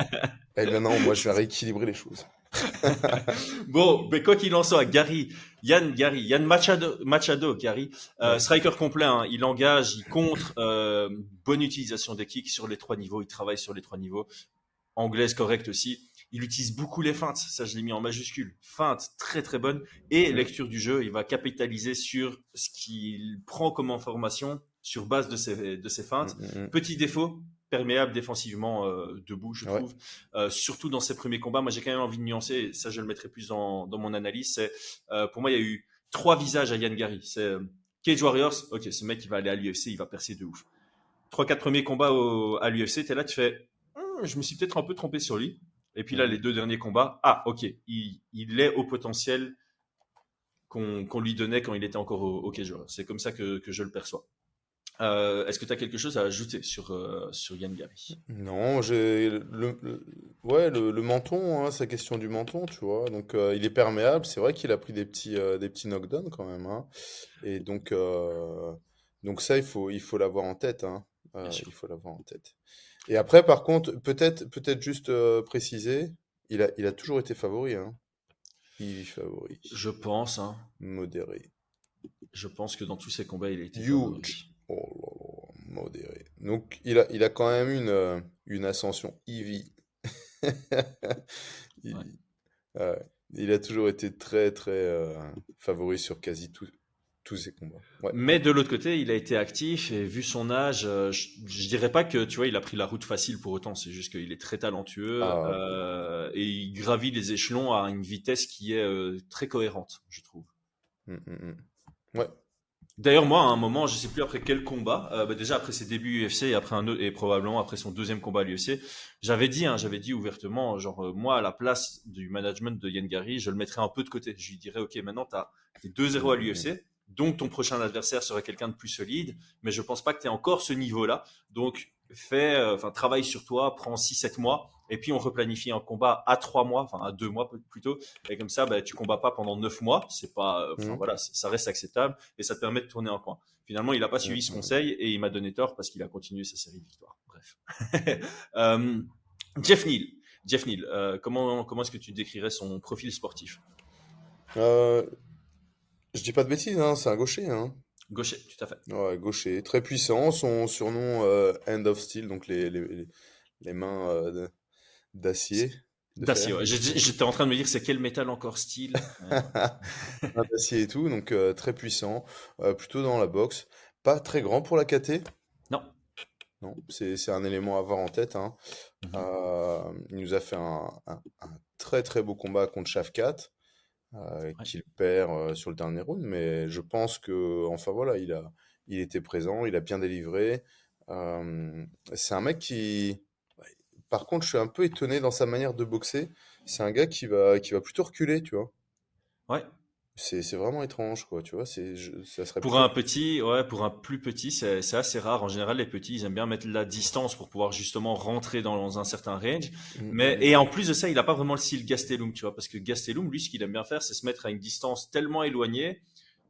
Eh bien non, moi, je vais rééquilibrer les choses. Bon, mais quoi qu'il en soit, Gary, Yann Gary, Yann Machado, Machado Gary, euh, striker complet, hein, il engage, il contre, euh, bonne utilisation des kicks sur les trois niveaux, il travaille sur les trois niveaux, anglaise correcte aussi. Il utilise beaucoup les feintes, ça je l'ai mis en majuscule. Feinte très très bonne et lecture du jeu, il va capitaliser sur ce qu'il prend comme information sur base de ses, de ses feintes. Mm, mm, Petit défaut, perméable défensivement euh, debout, je Ouais. trouve. Euh, surtout dans ses premiers combats. Moi, j'ai quand même envie de nuancer, et ça, je le mettrai plus dans, dans mon analyse. C'est, euh, pour moi, il y a eu trois visages à Yann Gary. C'est euh, Cage Warriors, ok, ce mec, il va aller à l'UFC, il va percer de ouf. Trois, quatre premiers combats au- à l'UFC, t'es là, tu fais, Hum, je me suis peut-être un peu trompé sur lui. Et puis là, les deux derniers combats, ah, ok, il, il est au potentiel qu'on lui donnait quand il était encore au, au C'est comme ça que, que, je le perçois. Euh, Est-ce que tu as quelque chose à ajouter sur, euh, sur Yann Gary? Non, j'ai le, ouais, le, le menton, hein, sa question du menton, tu vois. Donc, euh, il est perméable. C'est vrai qu'il a pris des petits, des petits knockdowns quand même. Hein. Et donc, donc ça, il faut, il faut l'avoir en tête. Hein. il faut l'avoir en tête. Et après, par contre, peut-être, peut-être juste préciser, il a, il a toujours été favori. Hein. Il favori. Je pense. Hein. Modéré. Je pense que dans tous ses combats, il a été Huge. Oh là là, modéré. Donc, il a, il a quand même une, euh, une ascension il, ouais. euh, il, a toujours été très, très euh, favori sur quasi tout, tous ses combats. Ouais. Mais de l'autre côté, il a été actif et vu son âge, euh, je, je, dirais pas que tu vois, il a pris la route facile pour autant. C'est juste qu'il est très talentueux ah, et il gravit les échelons à une vitesse qui est très cohérente, je trouve. Mm, mm, mm. Ouais, D'ailleurs, moi, à un moment, je sais plus après quel combat, euh, bah déjà après ses débuts UFC et après un autre, et probablement après son deuxième combat à l'UFC, j'avais dit, hein, j'avais dit ouvertement, genre euh, moi à la place du management de Yann Gary, je le mettrais un peu de côté. Je lui dirais, ok, maintenant tu as 2-0 à l'UFC, donc ton prochain adversaire serait quelqu'un de plus solide, mais je pense pas que tu es encore ce niveau-là. Donc fais, euh, enfin travaille sur toi, prends 6-7 mois et puis on replanifie un combat à trois mois, enfin à deux mois plutôt, et comme ça, bah, tu combats pas pendant neuf mois, c'est pas, enfin mmh. voilà, ça reste acceptable et ça te permet de tourner un coin. Finalement, il n'a pas suivi ce conseil et il m'a donné tort parce qu'il a continué sa série de victoires. Bref. euh, Jeff Neal, Jeff Neal, euh, comment comment est-ce que tu décrirais son profil sportif? Euh, Je dis pas de bêtises, hein, c'est un gaucher. Hein. Gaucher, tout à fait. Ouais, gaucher, très puissant. Son surnom euh, End of Steel, donc les, les, les mains euh, d'acier. D'acier, ouais. J'étais en train de me dire c'est quel métal encore style? d'acier et tout, donc euh, très puissant, euh, plutôt dans la boxe. Pas très grand pour la KT. Non. Non, c'est un élément à avoir en tête. Hein. Mm -hmm. euh, il nous a fait un, un, un, très très beau combat contre Shafkat, ouais. qu'il perd sur le dernier round, mais je pense que, enfin voilà, il, a, il était présent, il a bien délivré. c'est un mec qui, par contre, je suis un peu étonné dans sa manière de boxer. C'est un gars qui va, qui va plutôt reculer, tu vois. Ouais. C'est vraiment étrange, quoi, tu vois. C'est, ça serait pour un petit, ouais, pour un plus petit, c'est assez rare. En général, les petits, ils aiment bien mettre la distance pour pouvoir justement rentrer dans un certain range. Mmh. Mais et en plus de ça, il a pas vraiment le style Gastelum, tu vois, parce que Gastelum, lui, ce qu'il aime bien faire, c'est se mettre à une distance tellement éloignée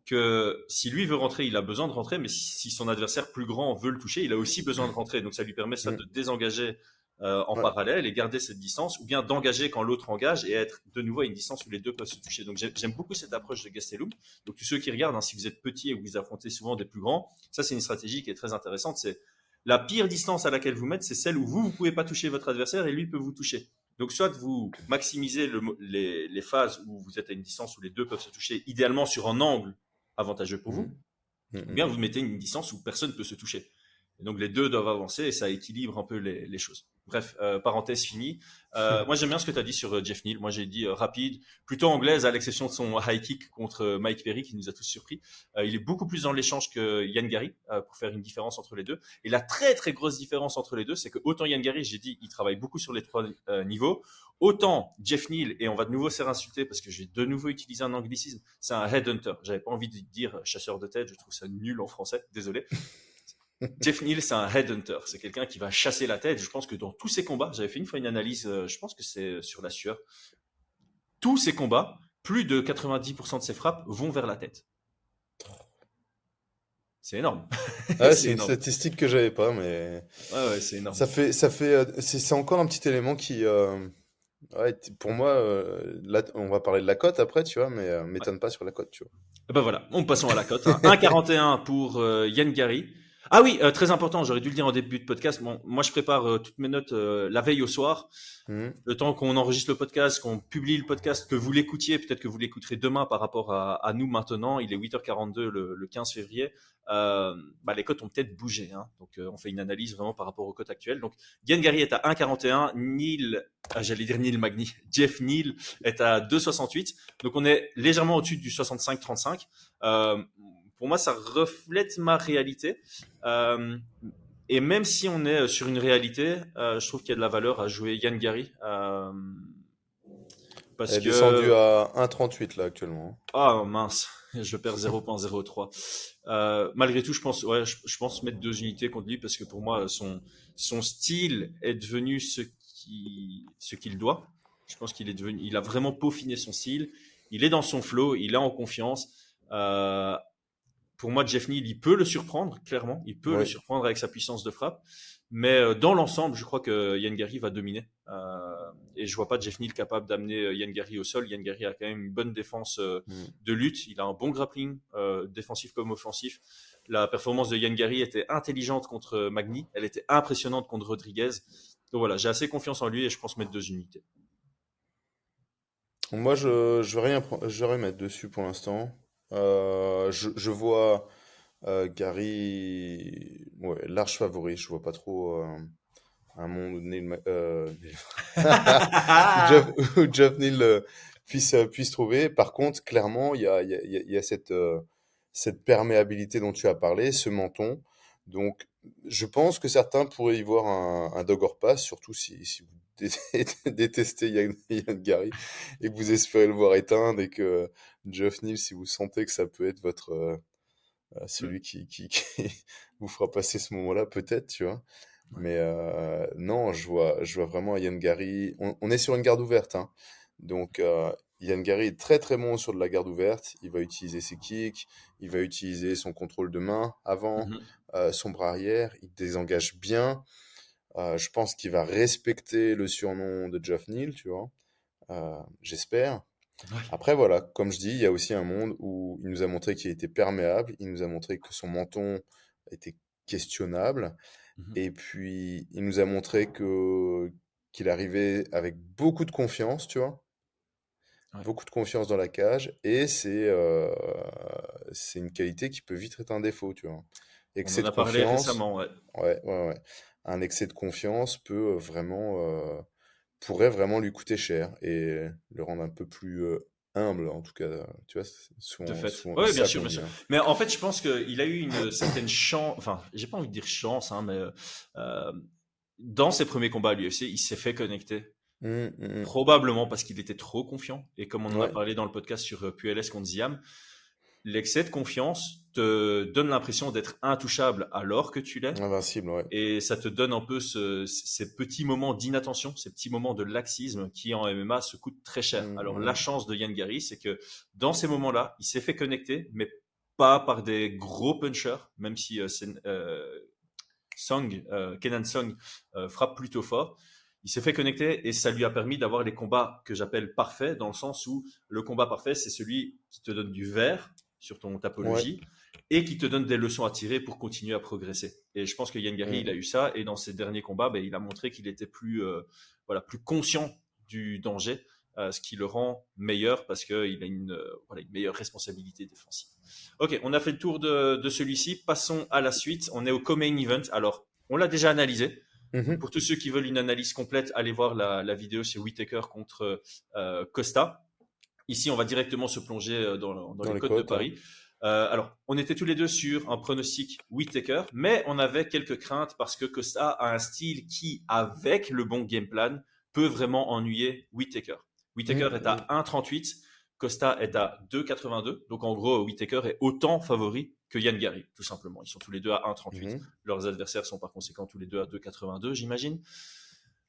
que si lui veut rentrer, il a besoin de rentrer, mais si, si son adversaire plus grand veut le toucher, il a aussi besoin de rentrer. Donc ça lui permet ça de désengager euh, en ouais. parallèle et garder cette distance, ou bien d'engager quand l'autre engage et être de nouveau à une distance où les deux peuvent se toucher. Donc j'aime beaucoup cette approche de Gastelum. Donc tous ceux qui regardent, hein, si vous êtes petit et vous affrontez souvent des plus grands, ça c'est une stratégie qui est très intéressante. C'est la pire distance à laquelle vous mettez, c'est celle où vous vous pouvez pas toucher votre adversaire et lui peut vous toucher. Donc soit vous maximisez le, les, les, phases où vous êtes à une distance où les deux peuvent se toucher, idéalement sur un angle avantageux pour vous, mmh. ou bien vous mettez une distance où personne peut se toucher. Et donc les deux doivent avancer et ça équilibre un peu les, les choses. Bref, euh, parenthèse finie. Euh, moi, j'aime bien ce que tu as dit sur euh, Jeff Neal. Moi, j'ai dit euh, rapide, plutôt anglaise, à l'exception de son high kick contre euh, Mike Perry, qui nous a tous surpris. Euh, il est beaucoup plus dans l'échange que Yann Gary, pour faire une différence entre les deux. Et la très, très grosse différence entre les deux, c'est que autant Yann Gary, j'ai dit, il travaille beaucoup sur les trois niveaux. Autant Jeff Neal, et on va de nouveau se faire insulter parce que j'ai de nouveau utilisé un anglicisme, c'est un headhunter. J'avais pas envie de dire chasseur de tête, je trouve ça nul en français, désolé. Jeff Neal, c'est un headhunter. C'est quelqu'un qui va chasser la tête. Je pense que dans tous ses combats, j'avais fait une fois une analyse, euh, je pense que c'est sur la sueur. Tous ses combats, plus de 90% de ses frappes vont vers la tête. C'est énorme. Ouais, c'est une statistique que j'avais pas, mais. Ouais, ouais, c'est énorme. Ça fait, ça fait, euh, c'est encore un petit élément qui, euh... ouais, pour moi, euh, là, on va parler de la cote après, tu vois, mais euh, m'étonne ouais. pas sur la cote, tu vois. Et ben voilà, on passons à la cote. Hein. 1,41 pour Yann Gary. Ah oui, euh, très important, j'aurais dû le dire en début de podcast. Bon, moi, je prépare euh, toutes mes notes euh, la veille au soir. Mmh. Le temps qu'on enregistre le podcast, qu'on publie le podcast, que vous l'écoutiez, peut-être que vous l'écouterez demain par rapport à, à, nous maintenant. Il est 8h42 le, le 15 février. Euh, bah, les cotes ont peut-être bougé. Hein. Donc, on fait une analyse vraiment par rapport aux cotes actuelles. Donc, Yann Gary est à 1,41. Neil, ah, j'allais dire Neil Magny, Jeff Neal est à 2,68. Donc, on est légèrement au-dessus du 65-35 pour moi, ça reflète ma réalité. Euh, et même si on est sur une réalité, je trouve qu'il y a de la valeur à jouer Yann Gary. parce Elle est descendue à 1,38 là actuellement. Ah mince, je perds 0.03. malgré tout, je pense, ouais, je, pense mettre deux unités contre lui parce que pour moi, son, son style est devenu ce qu'il ce qu'il doit. Je pense qu'il est devenu, il a vraiment peaufiné son style. Il est dans son flow, il est en confiance. Euh, pour moi, Jeff Neal, il peut le surprendre, clairement. Il peut le surprendre avec sa puissance de frappe. Mais euh, dans l'ensemble, je crois que Yann Gary va dominer. Euh, et je vois pas Jeff Neal capable d'amener Yann Gary au sol. Yann Gary a quand même une bonne défense mm. de lutte. Il a un bon grappling, défensif comme offensif. La performance de Yann Gary était intelligente contre Magni. Elle était impressionnante contre Rodriguez. Donc voilà, j'ai assez confiance en lui et je pense mettre deux unités. Moi, je je vais rien je vais rien mettre dessus pour l'instant. Euh, je, je vois euh, Gary, ouais, large favori. Je vois pas trop euh, un monde où Neil, Jeff, Jeff Neal puisse puisse trouver. Par contre, clairement, il y a y a, y a cette cette perméabilité dont tu as parlé, ce menton. Donc, je pense que certains pourraient y voir un, un dog or pass, surtout si, si vous détester Yann, Gary et que vous espérez le voir éteindre et que Jeff Neal, si vous sentez que ça peut être votre euh, euh, celui qui, qui, vous fera passer ce moment-là, peut-être, tu vois. Mais euh, non, je vois, je vois vraiment Yann Gary. On, est sur une garde ouverte, hein. donc euh, Yann Gary est très très bon sur de la garde ouverte. Il va utiliser ses kicks, il va utiliser son contrôle de main avant, mmh son bras arrière. Il désengage bien. Euh, je pense qu'il va respecter le surnom de Jeff Neal, tu vois. Euh, j'espère. Après, voilà, comme je dis, il y a aussi un monde où il nous a montré qu'il était perméable, il nous a montré que son menton était questionnable, mmh et puis il nous a montré que qu'il arrivait avec beaucoup de confiance, tu vois. Beaucoup de confiance dans la cage, et c'est euh, c'est une qualité qui peut vite être un défaut, tu vois. On en a parlé récemment, ouais. Ouais, ouais, ouais un excès de confiance peut euh, vraiment euh, pourrait vraiment lui coûter cher et le rendre un peu plus euh, humble en tout cas tu vois souvent, de fait. oui bien sûr bien sûr mais en fait je pense qu'il a eu une certaine chance enfin j'ai pas envie de dire chance hein, mais dans ses premiers combats à l'UFC il s'est fait connecter mmh, mmh, mmh. probablement parce qu'il était trop confiant et comme on en a parlé dans le podcast sur PLS contre Ziam l'excès de confiance te donne l'impression d'être intouchable alors que tu l'es. Invincible, ouais. Et ça te donne un peu ces petits moments d'inattention, ces petits moments de laxisme qui en MMA se coûtent très cher. Mmh, alors la chance de Yann Gary, c'est que dans ces moments-là, il s'est fait connecter, mais pas par des gros punchers, même si euh, euh, Song, euh, Kenan Song frappe plutôt fort. Il s'est fait connecter et ça lui a permis d'avoir les combats que j'appelle parfaits, dans le sens où le combat parfait, c'est celui qui te donne du vert, sur ton topologie et qui te donne des leçons à tirer pour continuer à progresser. Et je pense que Yann Gary, il a eu ça et dans ses derniers combats, ben, il a montré qu'il était plus, euh, voilà, plus conscient du danger, euh, ce qui le rend meilleur parce qu'il a une, euh, voilà, une meilleure responsabilité défensive. Ok, on a fait le tour de, de celui-ci. Passons à la suite. On est au co-main event. Alors, on l'a déjà analysé. Mm-hmm. Pour tous ceux qui veulent une analyse complète, allez voir la, la vidéo sur Whitaker contre Costa. Ici, on va directement se plonger euh, dans, les, côtes, de Paris. Euh, alors, on était tous les deux sur un pronostic Whitaker, mais on avait quelques craintes parce que Costa a un style qui, avec le bon game plan, peut vraiment ennuyer Whitaker. Whitaker mmh, est à 1,38, mmh. Costa est à 2,82. Donc, en gros, Whitaker est autant favori que Yann Gary, tout simplement. Ils sont tous les deux à 1,38. Mmh. Leurs adversaires sont par conséquent tous les deux à 2,82, j'imagine.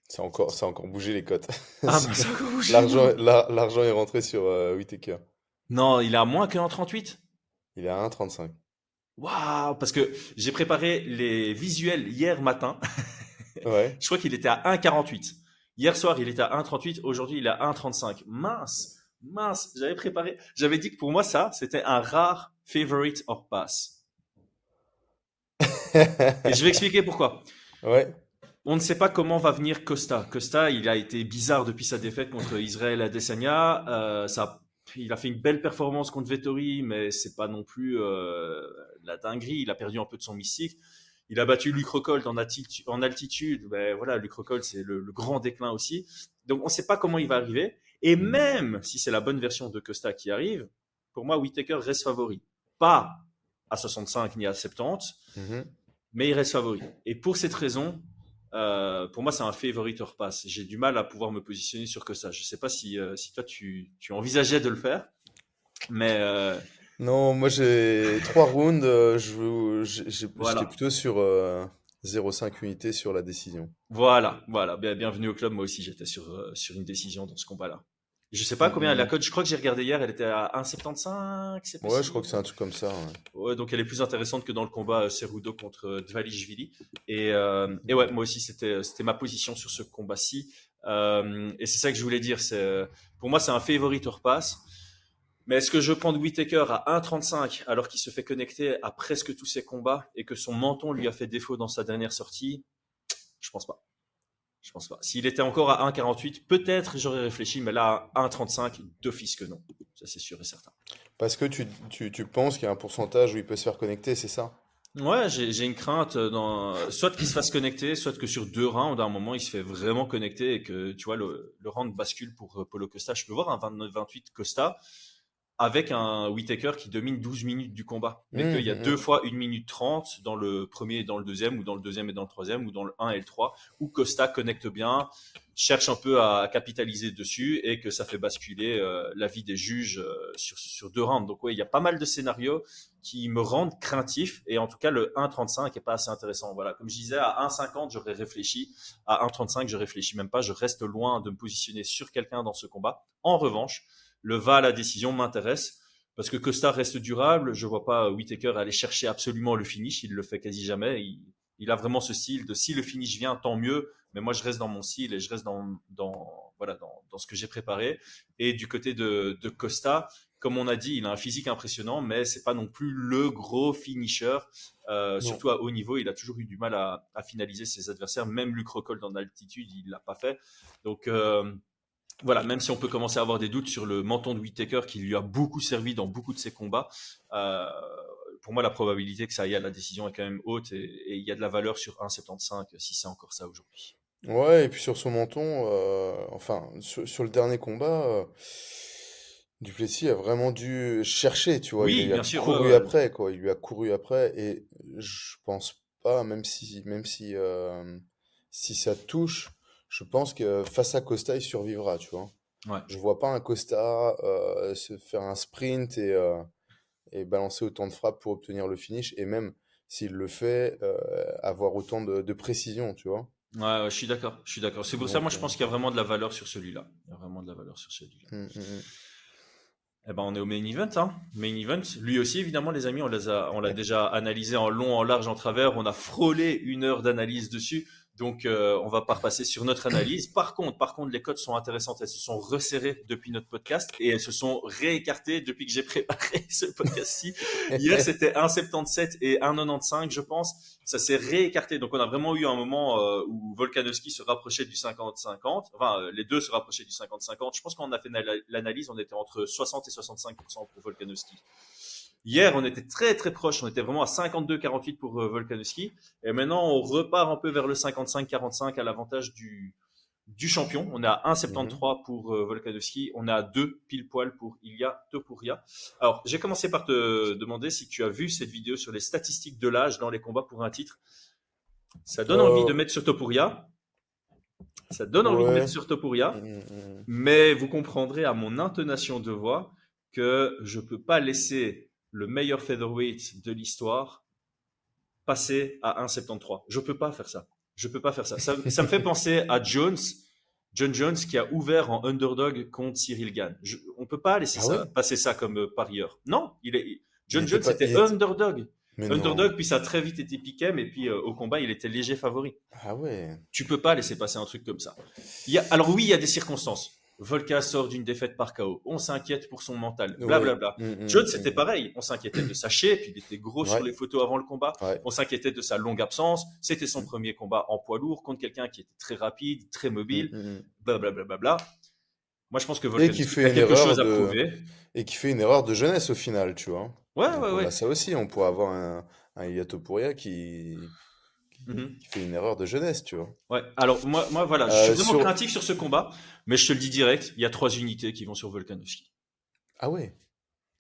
Ça a encore, ça encore bougé les cotes. Ah, bah, ça a encore bougé. L'argent, l'argent est rentré sur euh, Whitaker. Non, il est à moins que 1,38 Il est à 1,35. Waouh Parce que j'ai préparé les visuels hier matin. ouais. Je crois qu'il était à 1,48. Hier soir, il était à 1,38. Aujourd'hui, il est à 1,35. Mince Mince J'avais préparé. J'avais dit que pour moi, ça, c'était un rare favorite or pass. Et je vais expliquer pourquoi. Ouais. On ne sait pas comment va venir Costa. Costa, il a été bizarre depuis sa défaite contre Israël Adesanya. Euh, ça, il a fait une belle performance contre Vettori, mais c'est pas non plus euh, la dinguerie. Il a perdu un peu de son mystique. Il a battu Luc en, altitude, en altitude. Ben voilà, Luc c'est le, grand déclin aussi. Donc on ne sait pas comment il va arriver. Et même si c'est la bonne version de Costa qui arrive, pour moi, Whitaker reste favori. Pas à 65 ni à 70, mais il reste favori. Et pour cette raison, euh, pour moi, c'est un favorite hors pass. J'ai du mal à pouvoir me positionner sur que ça. Je ne sais pas si, euh, si toi, tu, tu, envisageais de le faire, mais. Euh, non, moi, j'ai trois rounds. j'étais plutôt sur 0,5 unités sur la décision. Voilà, voilà. bienvenue au club. Moi aussi, j'étais sur, sur une décision dans ce combat-là. Je sais pas combien la cote. Je crois que j'ai regardé hier, elle était à 1,75. Ouais, je crois que c'est un truc comme ça. Ouais. donc elle est plus intéressante que dans le combat euh, Cerudo contre euh, Dvalishvili. Et, euh, et ouais, moi aussi, c'était c'était ma position sur ce combat-ci. Euh, et c'est ça que je voulais dire. C'est pour moi, c'est un favorite hors passe. Mais est-ce que je prends Whittaker à 1,35 alors qu'il se fait connecter à presque tous ses combats et que son menton lui a fait défaut dans sa dernière sortie? Je pense pas. Je pense pas. S'il était encore à 1,48, peut-être j'aurais réfléchi, mais là, à 1,35, d'office que non. Ça, c'est sûr et certain. Parce que tu, tu, tu penses qu'il y a un pourcentage où il peut se faire connecter, c'est ça? Ouais, j'ai une crainte dans soit qu'il se fasse connecter, soit que sur deux rounds, à un moment, il se fait vraiment connecter et que tu vois le, le round bascule pour Polo Costa. Je peux voir un 29-28 Costa avec un Whitaker qui domine 12 minutes du combat. Mais mmh, qu'il y a mmh, deux mmh. fois 1 minute 30 dans le premier et dans le deuxième, ou dans le deuxième et dans le troisième, ou dans le 1 et le 3, où Costa connecte bien, cherche un peu à capitaliser dessus et que ça fait basculer euh, la vie des juges euh, sur, sur deux rounds. Donc oui, il y a pas mal de scénarios qui me rendent craintif et en tout cas le 1.35 est pas assez intéressant. Voilà, comme je disais, à 1.50 j'aurais réfléchi, à 1.35 je réfléchis même pas, je reste loin de me positionner sur quelqu'un dans ce combat. En revanche, le va à la décision m'intéresse parce que Costa reste durable. Je vois pas Whitaker aller chercher absolument le finish. Il le fait quasi jamais. Il, a vraiment ce style de si le finish vient, tant mieux. Mais moi, je reste dans mon style et je reste dans, dans voilà, dans, ce que j'ai préparé. Et du côté de, Costa, comme on a dit, il a un physique impressionnant, mais c'est pas non plus le gros finisher. Euh, surtout à haut niveau, il a toujours eu du mal à, finaliser ses adversaires. Même Luc Rockhold en altitude, il l'a pas fait. Donc, euh, voilà, même si on peut commencer à avoir des doutes sur le menton de Whittaker qui lui a beaucoup servi dans beaucoup de ses combats, euh, pour moi la probabilité que ça aille à la décision est quand même haute et, il y a de la valeur sur 1,75 si c'est encore ça aujourd'hui. Ouais, et puis sur son menton, euh, enfin sur, le dernier combat, euh, Duplessis a vraiment dû chercher, tu vois. Oui, il, bien a couru après, quoi. Il lui a couru après et je pense pas, même si, même si, si ça touche je pense que face à Costa, il survivra, tu vois. Ouais. Je vois pas un Costa euh, se faire un sprint et, euh, et balancer autant de frappes pour obtenir le finish, et même s'il le fait, euh, avoir autant de, de, précision, tu vois. Ouais, je suis d'accord, je suis d'accord. C'est pour ça, moi, je pense qu'il y a vraiment de la valeur sur celui-là. Il y a vraiment de la valeur sur celui-là. Eh ben, on est au main event, hein. Main event. Lui aussi, évidemment, les amis, on l'a déjà analysé en long, en large, en travers. On a frôlé une heure d'analyse dessus. Donc, euh, on va pas repasser sur notre analyse. Par contre, par contre, les codes sont intéressantes. Elles se sont resserrées depuis notre podcast et elles se sont réécartées depuis que j'ai préparé ce podcast-ci. Hier, c'était 1,77 et 1,95, je pense. Ça s'est réécarté. Donc, on a vraiment eu un moment euh, où Volkanovski se rapprochait du 50-50. Enfin, euh, les deux se rapprochaient du 50-50. Je pense qu'on a fait l'analyse, on était entre 60 et 65% pour Volkanovski. Hier, on était très très proche, on était vraiment à 52-48 pour euh, Volkanovski. Et maintenant, on repart un peu vers le 55-45 à l'avantage du, du champion. On à 1,73 pour euh, Volkanovski, on à 2 pile poil pour Ilya Topuria. Alors, j'ai commencé par te demander si tu as vu cette vidéo sur les statistiques de l'âge dans les combats pour un titre. Ça donne envie de mettre sur Topuria. Ça donne envie de mettre sur Topuria. Mm, mm, mm. Mais vous comprendrez à mon intonation de voix que je peux pas laisser le meilleur featherweight de l'histoire passer à 1,73. Je peux pas faire ça. Je peux pas faire ça. Ça, me fait penser à Jones, John Jones qui a ouvert en underdog contre Cyril Gann. On on peut pas laisser ah ça, passer ça comme euh, parieur. Non, il est, John Jones était, underdog. underdog, puis ça a très vite été piqué, mais puis euh, au combat, il était léger favori. Ah ouais. Tu peux pas laisser passer un truc comme ça. Il y a, alors oui, il y a des circonstances. Volka sort d'une défaite par KO. On s'inquiète pour son mental. Blablabla. Bla, bla. Mm, mm, John, mm, c'était pareil. On s'inquiétait de sa shape. Il était gros sur les photos avant le combat. On s'inquiétait de sa longue absence. C'était son premier combat en poids lourd contre quelqu'un qui était très rapide, très mobile. Blablabla. Bla, bla, Moi, je pense que Volka qui fait a quelque chose à prouver. Et qui fait une erreur de jeunesse au final, tu vois. Ouais, ouais, ouais. ça aussi, on pourrait avoir un, un Yatopuria qui Mhm. qui fait une erreur de jeunesse, tu vois. Ouais, alors moi, moi voilà, je suis euh, vraiment craintif sur ce combat, mais je te le dis direct, il y a trois unités qui vont sur Volkanovski. Ah ouais?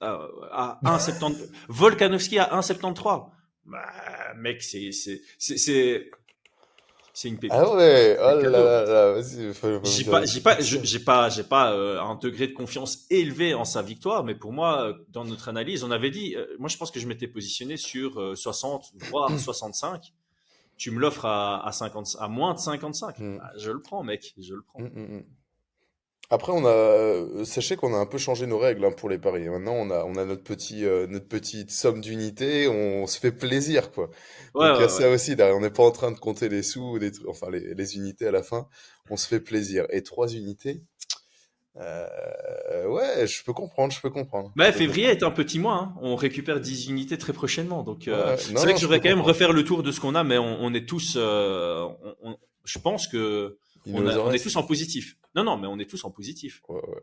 À 1,70. Volkanovski à 1,73. Bah, mec, c'est c'est c'est c'est c'est une pépite. Ah ouais, oh là là là, vas-y. J'ai pas, j'ai pas, je- j'ai pas, j'ai pas euh, un degré de confiance élevé en sa victoire, mais pour moi, euh, dans notre analyse, on avait dit, euh, moi, je pense que je m'étais positionné sur euh, 60 voire 65. Tu me l'offres à, à 50, à moins de 55. Mm. Bah, je le prends, mec, je le prends. Mm, mm. Après, on a, euh, sachez qu'on a un peu changé nos règles hein, pour les paris. Maintenant, on a, on a notre petit, euh, notre petite somme d'unités. On se fait plaisir, quoi. Ouais, Donc, il y ouais, a ça aussi. derrière. On n'est pas en train de compter les sous, des enfin les, les unités à la fin. On se fait plaisir. Et trois unités, euh, ouais, je peux comprendre, je peux comprendre. Peux février est un petit mois. hein. On récupère 10 unités très prochainement. Donc, euh, c'est vrai que je j'aurais quand même refaire le tour de ce qu'on a, mais on, on est tous, euh, on- on- je pense que on, a- est tous en positif. Non, non, mais on est tous en positif. Ouais, ouais.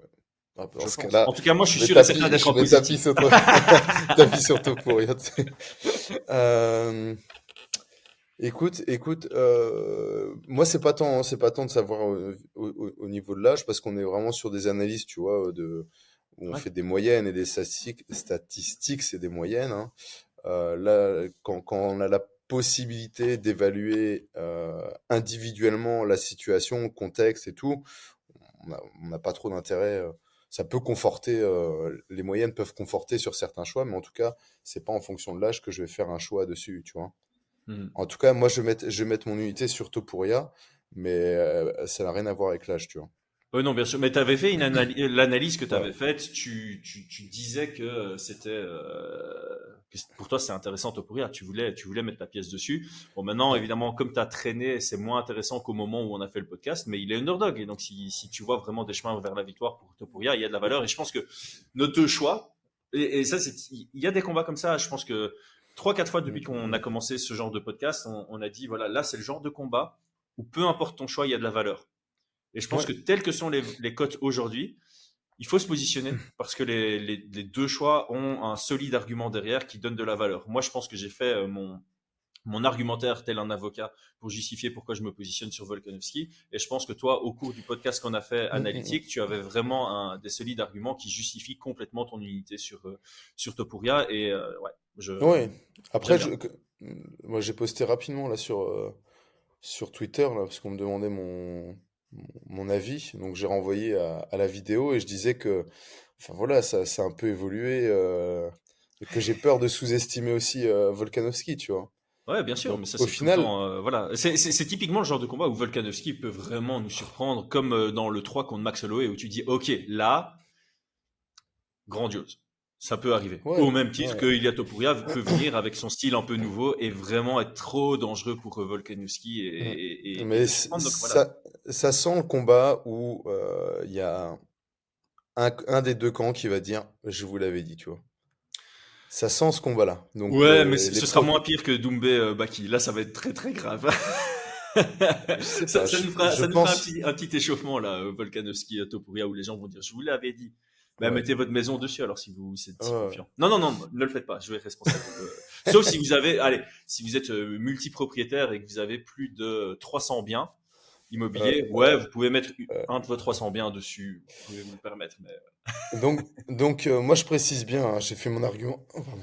Ah, bah, en tout cas, moi, je suis sûr et certain d'être en mets positif. tapis sur toi, tapis sur toi pour rien. Euh, écoute, écoute, euh, moi c'est pas tant, c'est pas tant de savoir euh, au, au- au niveau de l'âge parce qu'on est vraiment sur des analyses, tu vois, de où on Ouais. fait des moyennes et des statistiques, statistiques, c'est des moyennes. hein. Euh, là, quand, quand on a la possibilité d'évaluer euh, individuellement la situation, le contexte et tout, on n'a on n'a pas trop d'intérêt. euh, ça peut conforter, euh, les moyennes peuvent conforter sur certains choix, mais en tout cas, c'est pas en fonction de l'âge que je vais faire un choix dessus, tu vois. Mhm. En tout cas, moi, je vais mettre, je vais mettre mon unité sur Topuria, mais euh, ça n'a rien à voir avec l'âge, tu vois. Ouais, non, bien sûr. Mais tu avais fait analyse, l'analyse que tu avais Ouais. faite, tu, tu, tu disais que euh, c'était, euh, pour toi, c'est intéressant Topuria. Tu voulais, tu voulais mettre ta pièce dessus. Bon, maintenant, évidemment, comme tu as traîné, c'est moins intéressant qu'au moment où on a fait le podcast, mais il est underdog. Et donc, si, si tu vois vraiment des chemins vers la victoire pour Topuria, il y a de la valeur. Et je pense que nos deux choix, et, et ça, il y a des combats comme ça. Je pense que trois, quatre fois depuis qu'on a commencé ce genre de podcast, on, on a dit, voilà, là, c'est le genre de combat où peu importe ton choix, il y a de la valeur. Et je pense Ouais. que telles que sont les, les cotes aujourd'hui, il faut se positionner parce que les, les, les deux choix ont un solide argument derrière qui donne de la valeur. Moi, je pense que j'ai fait euh, mon, mon argumentaire tel un avocat pour justifier pourquoi je me positionne sur Volkanovski. Et je pense que toi, au cours du podcast qu'on a fait analytique, tu avais vraiment un, des solides arguments qui justifient complètement ton unité sur, euh, sur Topuria. Et euh, ouais, je. Après, je, j'aime que- moi, j'ai posté rapidement là sur, euh, sur Twitter, là, parce qu'on me demandait mon, mon avis. Donc, j'ai renvoyé à, à la vidéo et je disais que, enfin voilà, ça, ça a un peu évolué, et que j'ai peur de sous-estimer aussi Volkanovski, tu vois. Ouais, bien sûr, Donc, mais ça au final- temps, euh, voilà, c'est typiquement le genre de combat où Volkanovski peut vraiment nous surprendre, comme euh, dans le 3 contre Max Holloway où tu dis, ok, là, grandiose, ça peut arriver. Ouais, Au même titre ouais. que Ilia Topuria peut venir avec son style un peu nouveau et vraiment être trop dangereux pour euh, Volkanovski et, et, et- et Mais. Donc, voilà. ça, ça sent le combat où euh, il y a un, un des deux camps qui va dire, je vous l'avais dit, tu vois. Ça sent ce combat-là. Donc, Ouais, euh, mais ce sera moins pire que Doumbé euh, Baki. Là, ça va être très très grave. ça, nous fera, nous un, petit, un petit échauffement là, euh, Volkanovski Topuria, où les gens vont dire, je vous l'avais dit. Bah, Ouais. mettez votre maison dessus alors si vous êtes si Ouais. confiant. Non, non, non, ne le faites pas, je vais être responsable. Sauf si vous avez, allez, si vous êtes multipropriétaire et que vous avez plus de 300 biens immobiliers, Euh, ouais, vous pouvez mettre euh. un de vos 300 biens dessus, vous pouvez vous le permettre. Mais... Donc, donc euh, moi, je précise bien, hein, j'ai fait mon argument. Oh, pardon.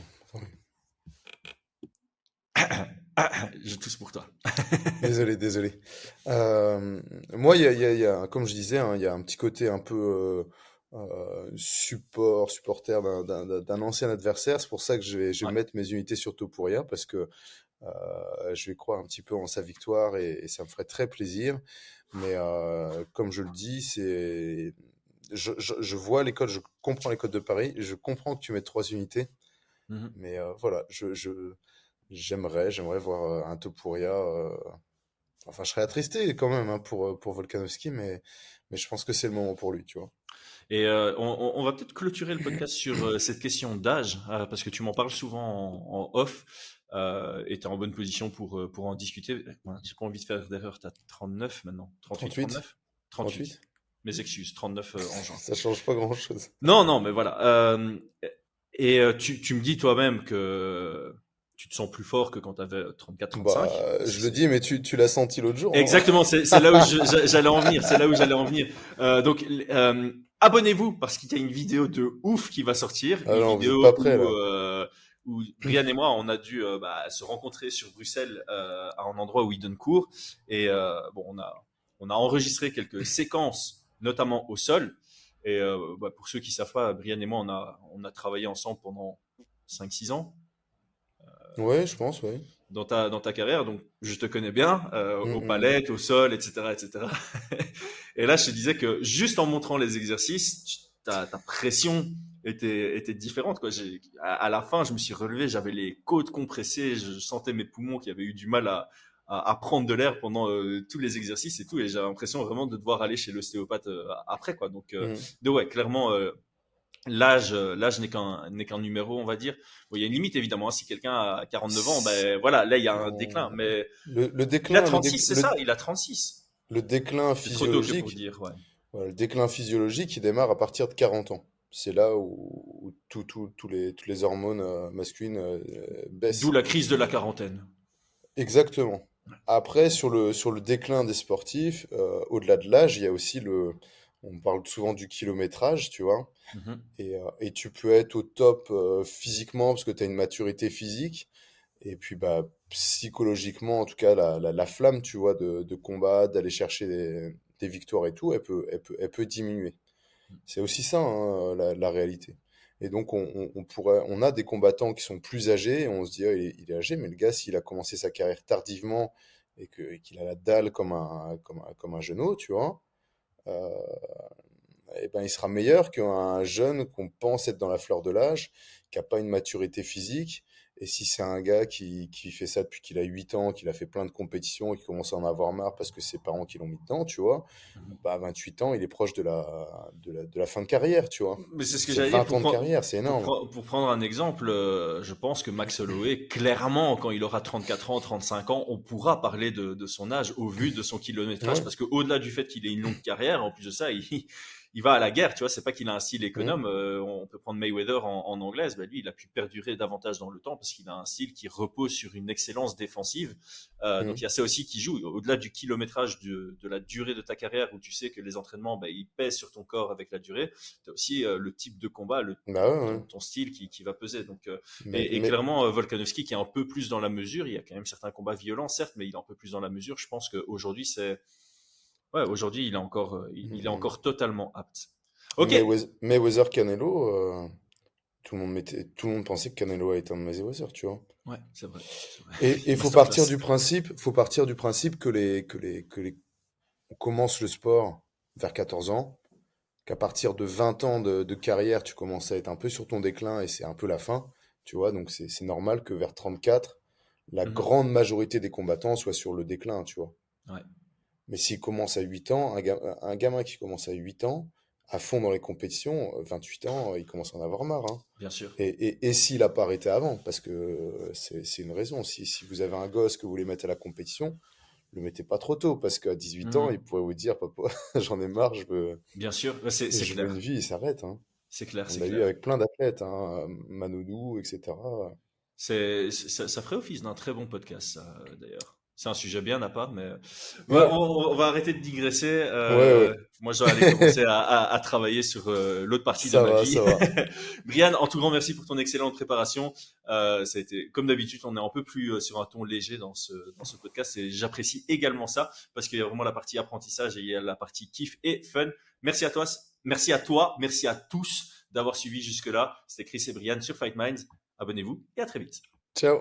Ah, je tousse pour toi. Désolé, désolé. Euh, moi, il y a, y y comme je disais, hein, il y a un petit côté un peu euh, euh, support, supporter d'un- ancien adversaire. C'est pour ça que je vais, je vais Ouais. mettre mes unités sur Topuria parce que euh, je vais croire un petit peu en sa victoire et, et ça me ferait très plaisir. Mais euh, comme je le dis, c'est, je, je, je vois les codes, je comprends les codes de Paris, je comprends que tu mets trois unités. Mhm. Mais euh, voilà, je, je, j'aimerais, j'aimerais voir un Topuria. Enfin, je serais attristé quand même hein, pour, pour Volkanovski, mais, mais je pense que c'est le moment pour lui, tu vois. Et euh, on, on- on va peut-être clôturer le podcast sur euh, cette question d'âge, euh, parce que tu m'en parles souvent en, en off, euh, et tu es en bonne position pour, euh, pour en discuter. J'ai pas envie de faire d'erreur, tu as 39 maintenant 38, 38. 39 38. 38. Mes excuses, 39 euh, en juin. Ça change pas grand-chose. Non, non, mais voilà. euh, et euh, tu, tu me dis toi-même que tu te sens plus fort que quand tu avais 34-35. Bah, je le dis, mais tu, tu l'as senti l'autre jour. hein. Exactement, c'est là où j'allais en venir. C'est là où j'allais en venir. Donc, abonnez-vous parce qu'il y a une vidéo de ouf qui va sortir. Ah une non, vidéo pas prêts, où, là. Euh, où Brian et moi, on a dû bah, se rencontrer sur Bruxelles à un endroit où il donne cours. Et bon, on a, on a enregistré quelques séquences, notamment au sol. Et bah, pour ceux qui ne savent pas, Brian et moi, on a, on a travaillé ensemble pendant 5-6 ans. ouais, je pense, oui dans ta, dans ta carrière, donc je te connais bien, euh, au mm, mm, palette, mm. au sol, etc. etc. et là, je te disais que juste en montrant les exercices, ta, ta pression était, était différente. Quoi. À, à, la fin, je me suis relevé, j'avais les côtes compressées, je sentais mes poumons qui avaient eu du mal à, à, prendre de l'air pendant euh, tous les exercices et tout, et j'avais l'impression vraiment de devoir aller chez l'ostéopathe euh, après. Quoi. Donc, de, ouais, clairement l'âge euh, l'âge n'est qu'un n'est qu'un numéro on va dire il y a une limite évidemment si quelqu'un a 49 ans ben voilà là il y a un déclin mais le, déclin il a 36 c'est ça il a 36 le déclin physiologique dire, ouais. le déclin physiologique il démarre à partir de 40 ans c'est là où, tout, tout, tous les toutes les hormones euh, masculines euh, baissent d'où la crise de la quarantaine exactement après sur le sur le déclin des sportifs au-delà de l'âge il y a aussi le on parle souvent du kilométrage, tu vois. Mmh et, euh, et, tu peux être au top euh, physiquement parce que tu as une maturité physique. Et puis, bah, psychologiquement, en tout cas, la, la, flamme, tu vois, de, de combat, d'aller chercher des, des, victoires et tout, elle peut, elle peut, elle peut diminuer. C'est aussi ça, hein, la, la, réalité. Et donc, on, on, pourrait, on a des combattants qui sont plus âgés et on se dit, ah, il, est, âgé, mais le gars, s'il a commencé sa carrière tardivement et qu'il a la dalle comme un, comme un, comme un genou, tu vois, euh, eh ben, il sera meilleur qu'un jeune qu'on pense être dans la fleur de l'âge, qui n'a pas une maturité physique. Et si c'est un gars qui, qui, fait ça depuis qu'il a 8 ans, qu'il a fait plein de compétitions et qui commence à en avoir marre parce que ses parents qui l'ont mis dedans, tu vois, mmh bah à 28 ans, il est proche de la, de la, de la fin de carrière, tu vois. Mais c'est ce que j'allais dire. 20 ans de carrière, c'est énorme. Pour, prendre un exemple, euh, je pense que Max Holloway, clairement, quand il aura 34 ans, 35 ans, on pourra parler de, de son âge au vu de son kilométrage parce qu'au-delà du fait qu'il ait une longue carrière, en plus de ça, il il va à la guerre, tu vois. C'est pas qu'il a un style économe. Mmh. Euh, on peut prendre Mayweather en, en anglaise. Bah, lui, il a pu perdurer davantage dans le temps parce qu'il a un style qui repose sur une excellence défensive. Euh, mmh. Donc il y a ça aussi qui joue. Au-delà du kilométrage de, de, la durée de ta carrière, où tu sais que les entraînements, bah, ils pèsent sur ton corps avec la durée. Tu as aussi euh, le type de combat, le, bah ton, style qui, qui, va peser. Donc euh, et, clairement, Volkanovski qui est un peu plus dans la mesure. Il y a quand même certains combats violents, certes, mais il est un peu plus dans la mesure. Je pense qu'aujourd'hui, c'est Ouais, aujourd'hui, il est encore, il, il, est mmh. encore totalement apte. Ok. Mayweather Canelo, euh, tout, le monde mettait, tout le monde pensait que Canelo était un Mayweather, tu vois. Ouais, c'est vrai, Et il faut partir du principe, faut partir du principe que les, que les, que les, on commence le sport vers 14 ans, qu'à partir de 20 ans de, de, carrière, tu commences à être un peu sur ton déclin et c'est un peu la fin, tu vois. Donc c'est normal que vers 34, la mmh grande majorité des combattants soient sur le déclin, tu vois. Ouais. Mais s'il commence à 8 ans, un, un, gamin qui commence à 8 ans, à fond dans les compétitions, 28 ans, il commence à en avoir marre. Hein. Bien sûr. Et, et, et s'il n'a pas arrêté avant, parce que c'est une raison. Si, si, vous avez un gosse que vous voulez mettre à la compétition, le mettez pas trop tôt, parce qu'à 18 ans, mmh. il pourrait vous dire, papa, j'en ai marre, je veux. Bien sûr, c'est clair. une vie, il s'arrête. Hein. C'est clair, On l'a vu avec plein d'athlètes, hein, Manoudou, etc. Ça, ça ferait office d'un très bon podcast, d'ailleurs. C'est un sujet bien à part, mais on, va arrêter de digresser. Euh, moi, je vais aller commencer à, travailler sur euh, l'autre partie de ma vie. Brian, en tout grand merci pour ton excellente préparation. Euh, ça a été, comme d'habitude, on est un peu plus sur un ton léger dans ce, dans ce podcast et j'apprécie également ça parce qu'il y a vraiment la partie apprentissage et il y a la partie kiff et fun. Merci à toi, merci à toi, merci à tous d'avoir suivi jusque-là. C'était Chris et Brian sur Fight Minds. Abonnez-vous et à très vite. Ciao.